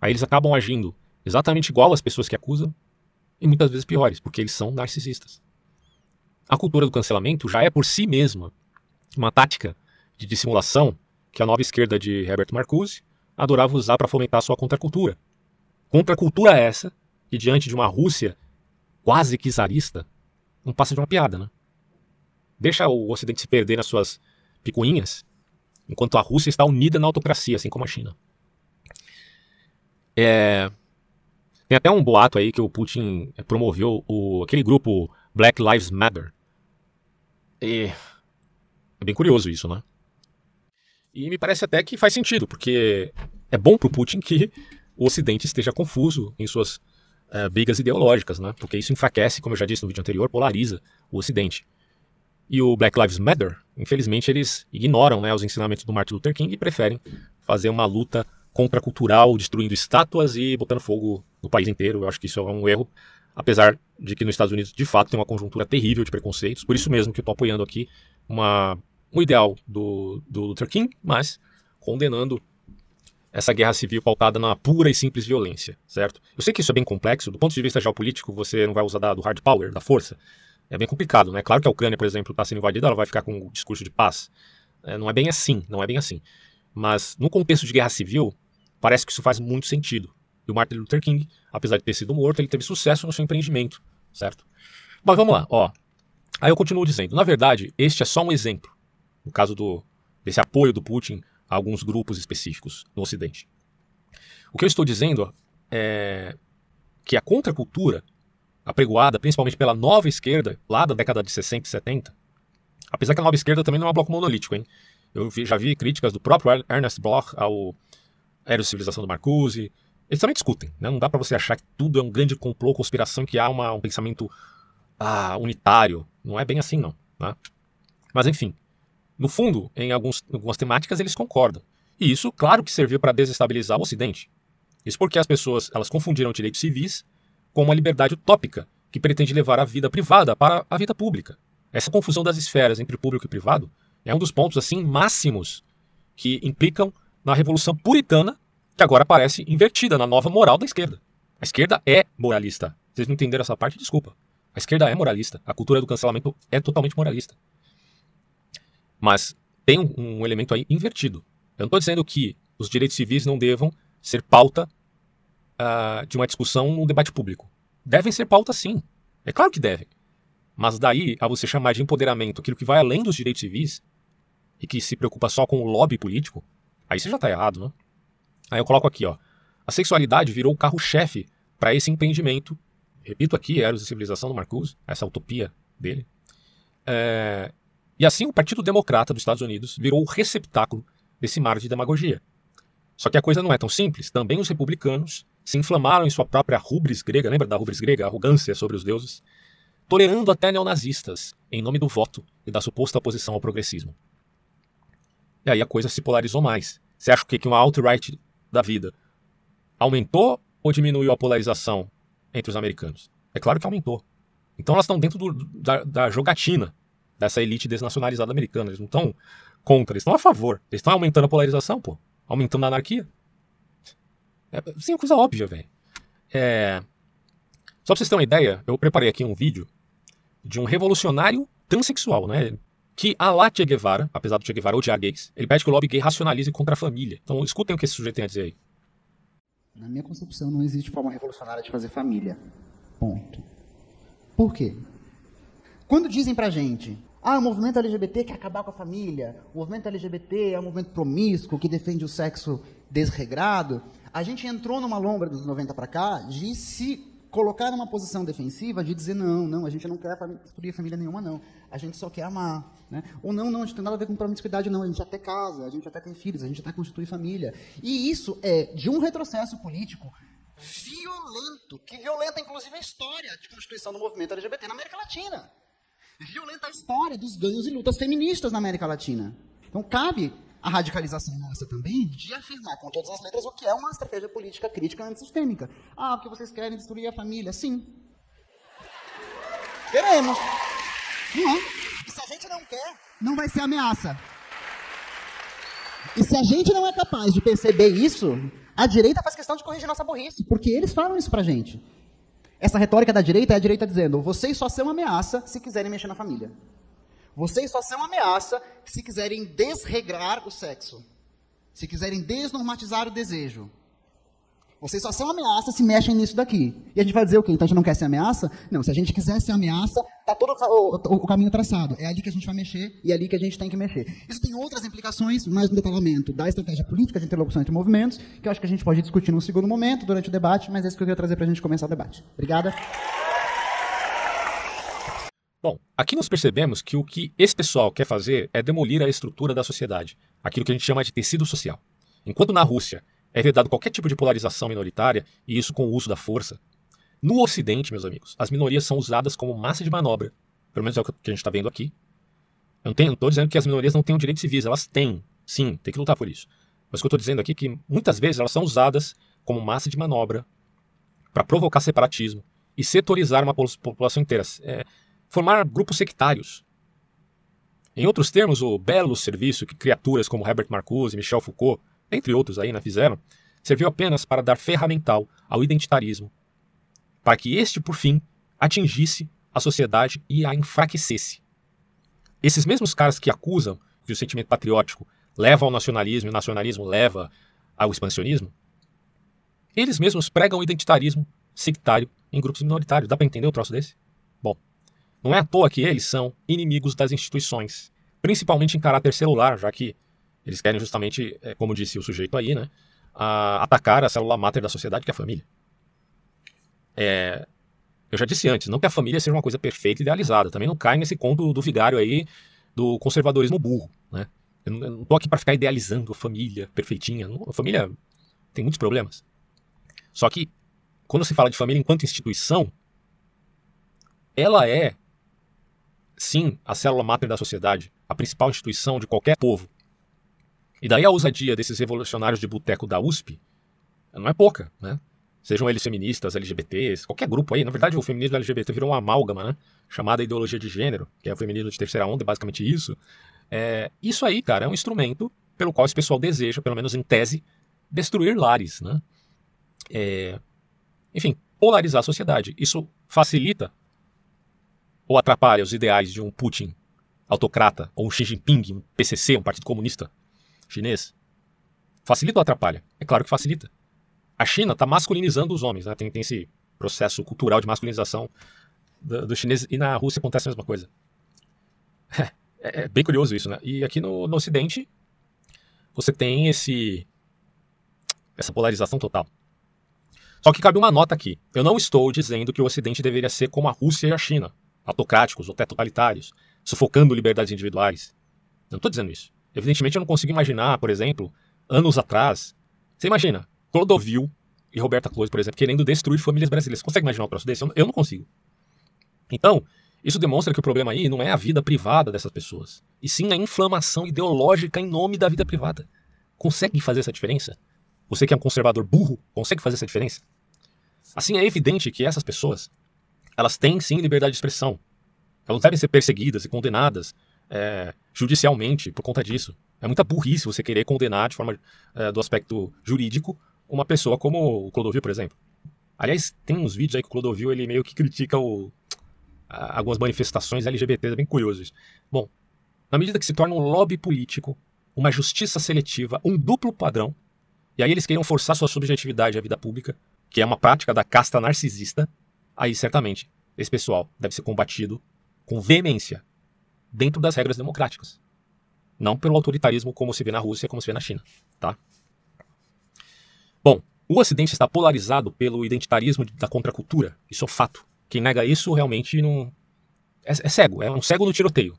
Aí eles acabam agindo exatamente igual às pessoas que acusam e muitas vezes piores, porque eles são narcisistas. A cultura do cancelamento já é por si mesma uma tática de dissimulação que a nova esquerda de Herbert Marcuse adorava usar para fomentar sua contracultura. Contracultura essa que, diante de uma Rússia quase que czarista, não passa de uma piada, né? Deixa o Ocidente se perder nas suas picuinhas, enquanto a Rússia está unida na autocracia, assim como a China. É... Tem até um boato aí que o Putin promoveu o... aquele grupo Black Lives Matter. E... É bem curioso isso, né? E me parece até que faz sentido, porque é bom para o Putin que o Ocidente esteja confuso em suas uh, brigas ideológicas, né? porque isso enfraquece, como eu já disse no vídeo anterior, polariza o Ocidente. E o Black Lives Matter, infelizmente, eles ignoram né, os ensinamentos do Martin Luther King e preferem fazer uma luta contracultural, destruindo estátuas e botando fogo no país inteiro. Eu acho que isso é um erro, apesar de que nos Estados Unidos, de fato, tem uma conjuntura terrível de preconceitos. Por isso mesmo que eu estou apoiando aqui uma um ideal do, do Luther King, mas condenando essa guerra civil pautada na pura e simples violência, certo? Eu sei que isso é bem complexo, do ponto de vista geopolítico, você não vai usar da, do hard power, da força, é bem complicado, né? Claro que a Ucrânia, por exemplo, está sendo invadida, ela vai ficar com um discurso de paz. É, não é bem assim, não é bem assim. Mas no contexto de guerra civil, parece que isso faz muito sentido. E o Martin Luther King, apesar de ter sido morto, ele teve sucesso no seu empreendimento, certo? Mas vamos lá, ó. Aí eu continuo dizendo, na verdade, este é só um exemplo, no caso do, desse apoio do Putin a alguns grupos específicos no Ocidente. O que eu estou dizendo é que a contracultura, apregoada principalmente pela nova esquerda, lá da década de 60 e 70, apesar que a nova esquerda também não é um bloco monolítico, hein? Eu já vi críticas do próprio Ernest Bloch ao Aerocivilização do Marcuse. Eles também discutem, né? Não dá para você achar que tudo é um grande complô, conspiração, que há uma, um pensamento ah, unitário. Não é bem assim, não. Né? Mas, enfim, no fundo, em alguns, algumas temáticas eles concordam. E isso, claro que serviu para desestabilizar o Ocidente. Isso porque as pessoas elas confundiram direitos civis com uma liberdade utópica que pretende levar a vida privada para a vida pública. Essa confusão das esferas entre público e privado é um dos pontos assim máximos que implicam na revolução puritana que agora parece invertida na nova moral da esquerda. A esquerda é moralista. Vocês não entenderam essa parte? Desculpa. A esquerda é moralista. A cultura do cancelamento é totalmente moralista. Mas tem um, um elemento aí invertido. Eu não estou dizendo que os direitos civis não devam ser pauta uh, de uma discussão no debate público. Devem ser pauta sim. É claro que devem. Mas daí a você chamar de empoderamento aquilo que vai além dos direitos civis e que se preocupa só com o lobby político, aí você já está errado, né? Aí eu coloco aqui, ó. A sexualidade virou o carro-chefe para esse empreendimento. Repito aqui, Eros e Civilização do Marcuse, essa utopia dele. É... E assim o Partido Democrata dos Estados Unidos virou o receptáculo desse mar de demagogia. Só que a coisa não é tão simples. Também os republicanos se inflamaram em sua própria rubris grega, lembra da rubris grega, arrogância sobre os deuses? Tolerando até neonazistas, em nome do voto e da suposta oposição ao progressismo. E aí a coisa se polarizou mais. Você acha que uma alt-right da vida aumentou ou diminuiu a polarização entre os americanos? É claro que aumentou. Então elas estão dentro do, da, da, jogatina dessa elite desnacionalizada americana. Eles não estão contra, eles estão a favor. Eles estão aumentando a polarização, pô. Aumentando a anarquia. É, sim, é coisa óbvia, velho. É... Só pra vocês terem uma ideia, eu preparei aqui um vídeo de um revolucionário transexual, né? Que a lá Che Guevara, apesar do Che Guevara odiar gays, ele pede que o lobby gay racionalize contra a família. Então escutem o que esse sujeito tem a dizer aí.
Na minha concepção, não existe forma revolucionária de fazer família. Ponto. Por quê? Quando dizem pra gente, ah, o movimento LGBT quer acabar com a família, o movimento LGBT é um movimento promíscuo que defende o sexo desregrado, a gente entrou numa lombra dos 90 para cá de se colocar numa posição defensiva de dizer não, não, a gente não quer destruir família nenhuma, não. A gente só quer amar. Né? Ou não, não, a gente tem nada a ver com promiscuidade, não. A gente até casa, a gente até tem filhos, a gente até constitui família. E isso é de um retrocesso político violento, que violenta inclusive a história de constituição do movimento LGBT na América Latina. Violenta a história dos ganhos e lutas feministas na América Latina. Então cabe a radicalização nossa também de afirmar com todas as letras o que é uma estratégia política crítica antissistêmica. Ah, porque vocês querem destruir a família? Sim. Queremos. Não é? E se a gente não quer, não vai ser ameaça. E se a gente não é capaz de perceber isso, a direita faz questão de corrigir nossa burrice, porque eles falam isso pra gente. Essa retórica da direita é a direita dizendo: vocês só são ameaça se quiserem mexer na família. Vocês só são ameaça se quiserem desregrar o sexo. Se quiserem desnormatizar o desejo. Vocês só são ameaça se mexem nisso daqui. E a gente vai dizer o quê? Então a gente não quer ser ameaça? Não, se a gente quiser ser ameaça, tá todo o, o, o, caminho traçado. É ali que a gente vai mexer e é ali que a gente tem que mexer. Isso tem outras implicações, mais no detalhamento da estratégia política de interlocução entre movimentos, que eu acho que a gente pode discutir num segundo momento, durante o debate, mas é isso que eu queria trazer para a gente começar o debate. Obrigada.
Bom, aqui nós percebemos que o que esse pessoal quer fazer é demolir a estrutura da sociedade, aquilo que a gente chama de tecido social. Enquanto na Rússia é vedado qualquer tipo de polarização minoritária, e isso com o uso da força, no Ocidente, meus amigos, as minorias são usadas como massa de manobra. Pelo menos é o que a gente está vendo aqui. Eu não estou dizendo que as minorias não tenham direitos civis, elas têm. Sim, tem que lutar por isso. Mas o que eu estou dizendo aqui é que muitas vezes elas são usadas como massa de manobra para provocar separatismo e setorizar uma população inteira. É, formar grupos sectários. Em outros termos, o belo serviço que criaturas como Herbert Marcuse, Michel Foucault, entre outros aí, né, fizeram, serviu apenas para dar ferramental ao identitarismo, para que este, por fim, atingisse a sociedade e a enfraquecesse. Esses mesmos caras que acusam que o sentimento patriótico leva ao nacionalismo e o nacionalismo leva ao expansionismo, eles mesmos pregam o identitarismo sectário em grupos minoritários. Dá para entender o troço desse? Bom, não é à toa que eles são inimigos das instituições, principalmente em caráter celular, já que eles querem justamente, é, como disse o sujeito aí, né, a, atacar a célula máter da sociedade, que é a família. É, eu já disse antes, não que a família seja uma coisa perfeita e idealizada, também não cai nesse conto do vigário aí do conservadorismo burro, né? Eu não, não tô aqui para ficar idealizando a família perfeitinha. A família tem muitos problemas. Só que quando se fala de família enquanto instituição, ela é sim a célula máter da sociedade, a principal instituição de qualquer povo. E daí a ousadia desses revolucionários de boteco da USP não é pouca, né? Sejam eles feministas, LGBTs, qualquer grupo aí. Na verdade, o feminismo LGBT virou uma amálgama, né? Chamada ideologia de gênero, que é o feminismo de terceira onda, é basicamente isso. É, isso aí, cara, é um instrumento pelo qual esse pessoal deseja, pelo menos em tese, destruir lares, né? É, enfim, polarizar a sociedade. Isso facilita ou atrapalha os ideais de um Putin autocrata ou um Xi Jinping, um PCC, um partido comunista chinês? Facilita ou atrapalha? É claro que facilita. A China está masculinizando os homens, né? tem, tem, esse processo cultural de masculinização do, do, chinês e na Rússia acontece a mesma coisa. <laughs> É, é bem curioso isso, né? E aqui no, no Ocidente você tem esse essa polarização total. Só que cabe uma nota aqui. Eu não estou dizendo que o Ocidente deveria ser como a Rússia e a China, autocráticos ou totalitários, sufocando liberdades individuais. Eu não estou dizendo isso. Evidentemente, eu não consigo imaginar, por exemplo, anos atrás. Você imagina, Clodovil e Roberta Close, por exemplo, querendo destruir famílias brasileiras. Você consegue imaginar um troço desse? Eu não consigo. Então, isso demonstra que o problema aí não é a vida privada dessas pessoas, e sim a inflamação ideológica em nome da vida privada. Consegue fazer essa diferença? Você que é um conservador burro, consegue fazer essa diferença? Assim, é evidente que essas pessoas, elas têm sim liberdade de expressão. Elas devem ser perseguidas e condenadas é, judicialmente por conta disso. É muita burrice você querer condenar de forma é, do aspecto jurídico uma pessoa como o Clodovil, por exemplo. Aliás, tem uns vídeos aí que o Clodovil ele meio que critica o, a, algumas manifestações LGBTs, é bem curioso isso. Bom, na medida que se torna um lobby político, uma justiça seletiva, um duplo padrão, e aí eles queriam forçar sua subjetividade à vida pública, que é uma prática da casta narcisista, aí certamente esse pessoal deve ser combatido com veemência, dentro das regras democráticas. Não pelo autoritarismo como se vê na Rússia, como se vê na China, tá? Bom, o Ocidente está polarizado pelo identitarismo da contracultura, isso é um fato. Quem nega isso realmente não. É, é cego, é um cego no tiroteio.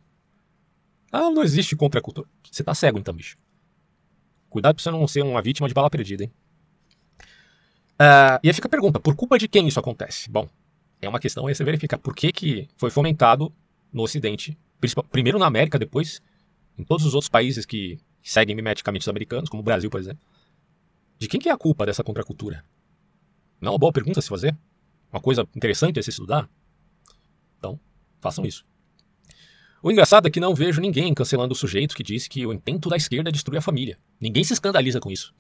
Ah, não existe contracultura. Você tá cego então, bicho. Cuidado pra você não ser uma vítima de bala perdida, hein? Uh, e aí fica a pergunta: por culpa de quem isso acontece? Bom, é uma questão aí você verificar por que, que foi fomentado no Ocidente, primeiro na América, depois em todos os outros países que seguem mimeticamente os americanos, como o Brasil, por exemplo. De quem que é a culpa dessa contracultura? Não é uma boa pergunta a se fazer? Uma coisa interessante a se estudar? Então, façam isso. O engraçado é que não vejo ninguém cancelando o sujeito que disse que o intento da esquerda é destruir a família. Ninguém se escandaliza com isso.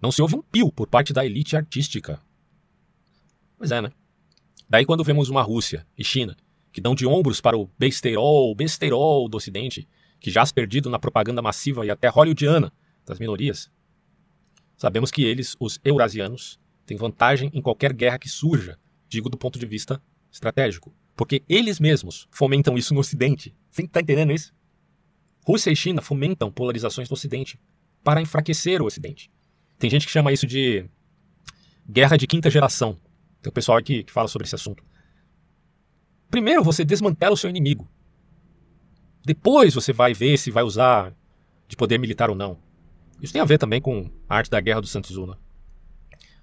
Não se ouve um pio por parte da elite artística. Pois é, né? Daí quando vemos uma Rússia e China que dão de ombros para o besteirol, besteirol do Ocidente, que já se perdido na propaganda massiva e até hollywoodiana das minorias, sabemos que eles, os eurasianos, têm vantagem em qualquer guerra que surja, digo do ponto de vista estratégico, porque eles mesmos fomentam isso no Ocidente. Você está entendendo isso? Rússia e China fomentam polarizações no Ocidente para enfraquecer o Ocidente. Tem gente que chama isso de guerra de quinta geração. Tem o pessoal aqui que fala sobre esse assunto. Primeiro você desmantela o seu inimigo. Depois você vai ver se vai usar de poder militar ou não. Isso tem a ver também com a arte da guerra do Santos Zuna.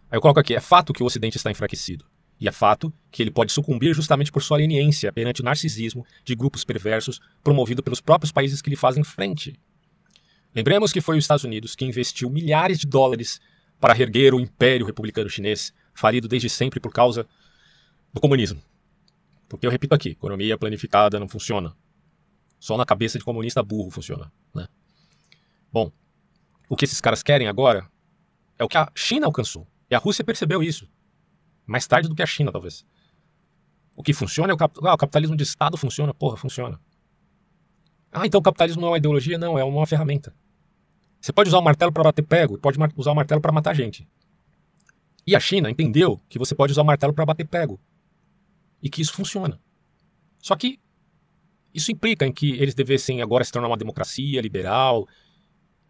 Aí eu coloco aqui: é fato que o Ocidente está enfraquecido. E é fato que ele pode sucumbir justamente por sua leniência perante o narcisismo de grupos perversos promovido pelos próprios países que lhe fazem frente. Lembremos que foi os Estados Unidos que investiu milhares de dólares para reerguer o Império Republicano Chinês, falido desde sempre por causa do comunismo. Porque eu repito aqui, economia planificada não funciona. Só na cabeça de comunista burro funciona. Né? Bom, o que esses caras querem agora é o que a China alcançou. E a Rússia percebeu isso. Mais tarde do que a China, talvez. O que funciona é o, cap... ah, o capitalismo de Estado funciona, porra, funciona. Ah, então o capitalismo não é uma ideologia? Não, é uma ferramenta. Você pode usar o martelo para bater prego, pode usar o martelo para matar gente. E a China entendeu que você pode usar o martelo para bater prego. E que isso funciona. Só que isso implica em que eles devessem agora se tornar uma democracia liberal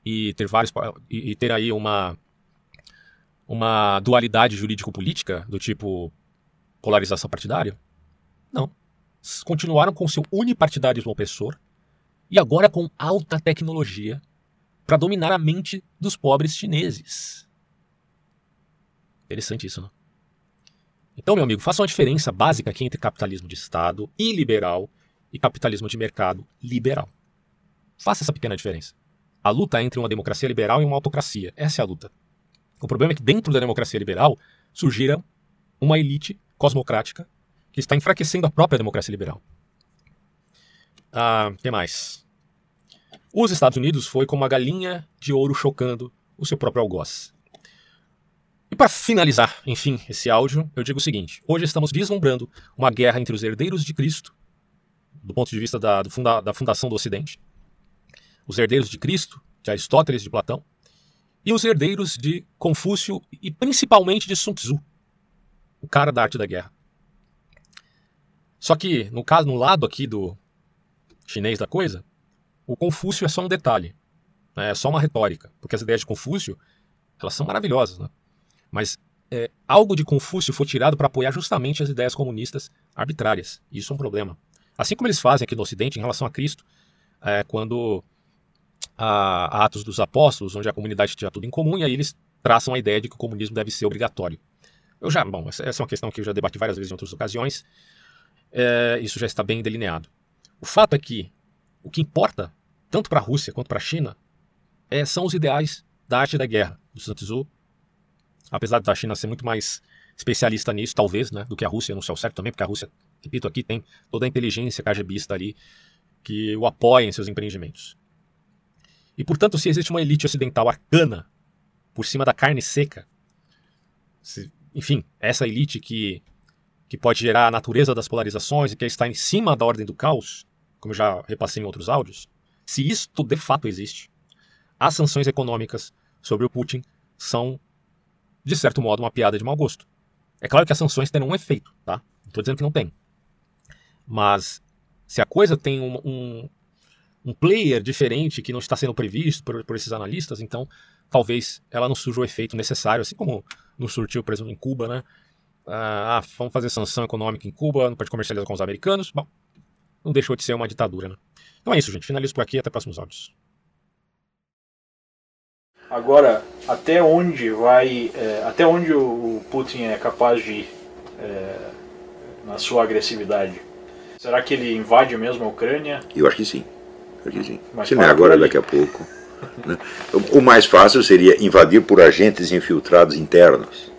e ter vários e, ter aí uma uma dualidade jurídico-política do tipo polarização partidária? Não. Continuaram com seu unipartidarismo opressor e agora com alta tecnologia para dominar a mente dos pobres chineses. Interessante isso, não? Então, meu amigo, faça uma diferença básica aqui entre capitalismo de Estado e liberal e capitalismo de mercado liberal. Faça essa pequena diferença. A luta entre uma democracia liberal e uma autocracia. Essa é a luta. O problema é que dentro da democracia liberal surgira uma elite cosmocrática que está enfraquecendo a própria democracia liberal. Ah, que mais? Os Estados Unidos foi como uma galinha de ouro chocando o seu próprio algoz. E para finalizar, enfim, esse áudio, eu digo o seguinte: hoje estamos vislumbrando uma guerra entre os herdeiros de Cristo, do ponto de vista da, funda, da fundação do Ocidente, os herdeiros de Cristo, de Aristóteles, de Platão, e os herdeiros de Confúcio e principalmente de Sun Tzu, o cara da arte da guerra. Só que, no caso, no lado aqui do chinês da coisa, o Confúcio é só um detalhe, né? é só uma retórica, porque as ideias de Confúcio, elas são maravilhosas, né? Mas é, algo de Confúcio foi tirado para apoiar justamente as ideias comunistas arbitrárias. Isso é um problema. Assim como eles fazem aqui no Ocidente em relação a Cristo, é, quando há Atos dos Apóstolos, onde a comunidade tinha tudo em comum, e aí eles traçam a ideia de que o comunismo deve ser obrigatório. Eu já, bom, essa é uma questão que eu já debati várias vezes em outras ocasiões. É, isso já está bem delineado. O fato é que o que importa, tanto para a Rússia quanto para a China, é, são os ideais da arte da guerra, do Sun Tzu. Apesar da China ser muito mais especialista nisso, talvez, né, do que a Rússia, não sei o certo também, porque a Rússia, repito aqui, tem toda a inteligência KGBista ali que o apoia em seus empreendimentos. E, portanto, se existe uma elite ocidental arcana por cima da carne seca, se, enfim, essa elite que, que pode gerar a natureza das polarizações e que está em cima da ordem do caos, como eu já repassei em outros áudios, se isto de fato existe, as sanções econômicas sobre o Putin são, de certo modo, uma piada de mau gosto. É claro que as sanções terão um efeito, tá? Não estou dizendo que não tem. Mas se a coisa tem um, um, um, player diferente que não está sendo previsto por, por, esses analistas, então talvez ela não surja o efeito necessário, assim como não surtiu, por exemplo, em Cuba, né? Ah, vamos fazer sanção econômica em Cuba, não pode comercializar com os americanos. Bom, não deixou de ser uma ditadura, né? Então é isso, gente. Finalizo por aqui. Até próximos áudios.
Agora, até onde vai, é, até onde o Putin é capaz de ir é, na sua agressividade? Será que ele invade mesmo a Ucrânia?
Eu acho que sim. Acho que sim. Mas Se não é agora, daqui a pouco. <laughs> Né? O mais fácil seria invadir por agentes infiltrados internos.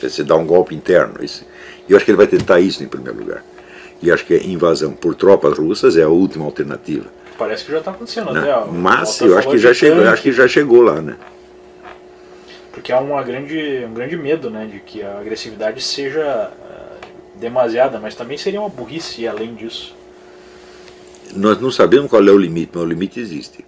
Você dá um golpe interno. Eu acho que ele vai tentar isso em primeiro lugar. E acho que a invasão por tropas russas é a última alternativa.
Parece que já está acontecendo
né?
até.
Mas eu acho que já chegou, acho que já chegou lá, né?
Porque há uma grande, um grande medo, né, de que a agressividade seja uh, demasiada, mas também seria uma burrice além disso.
Nós não sabemos qual é o limite, mas o limite existe.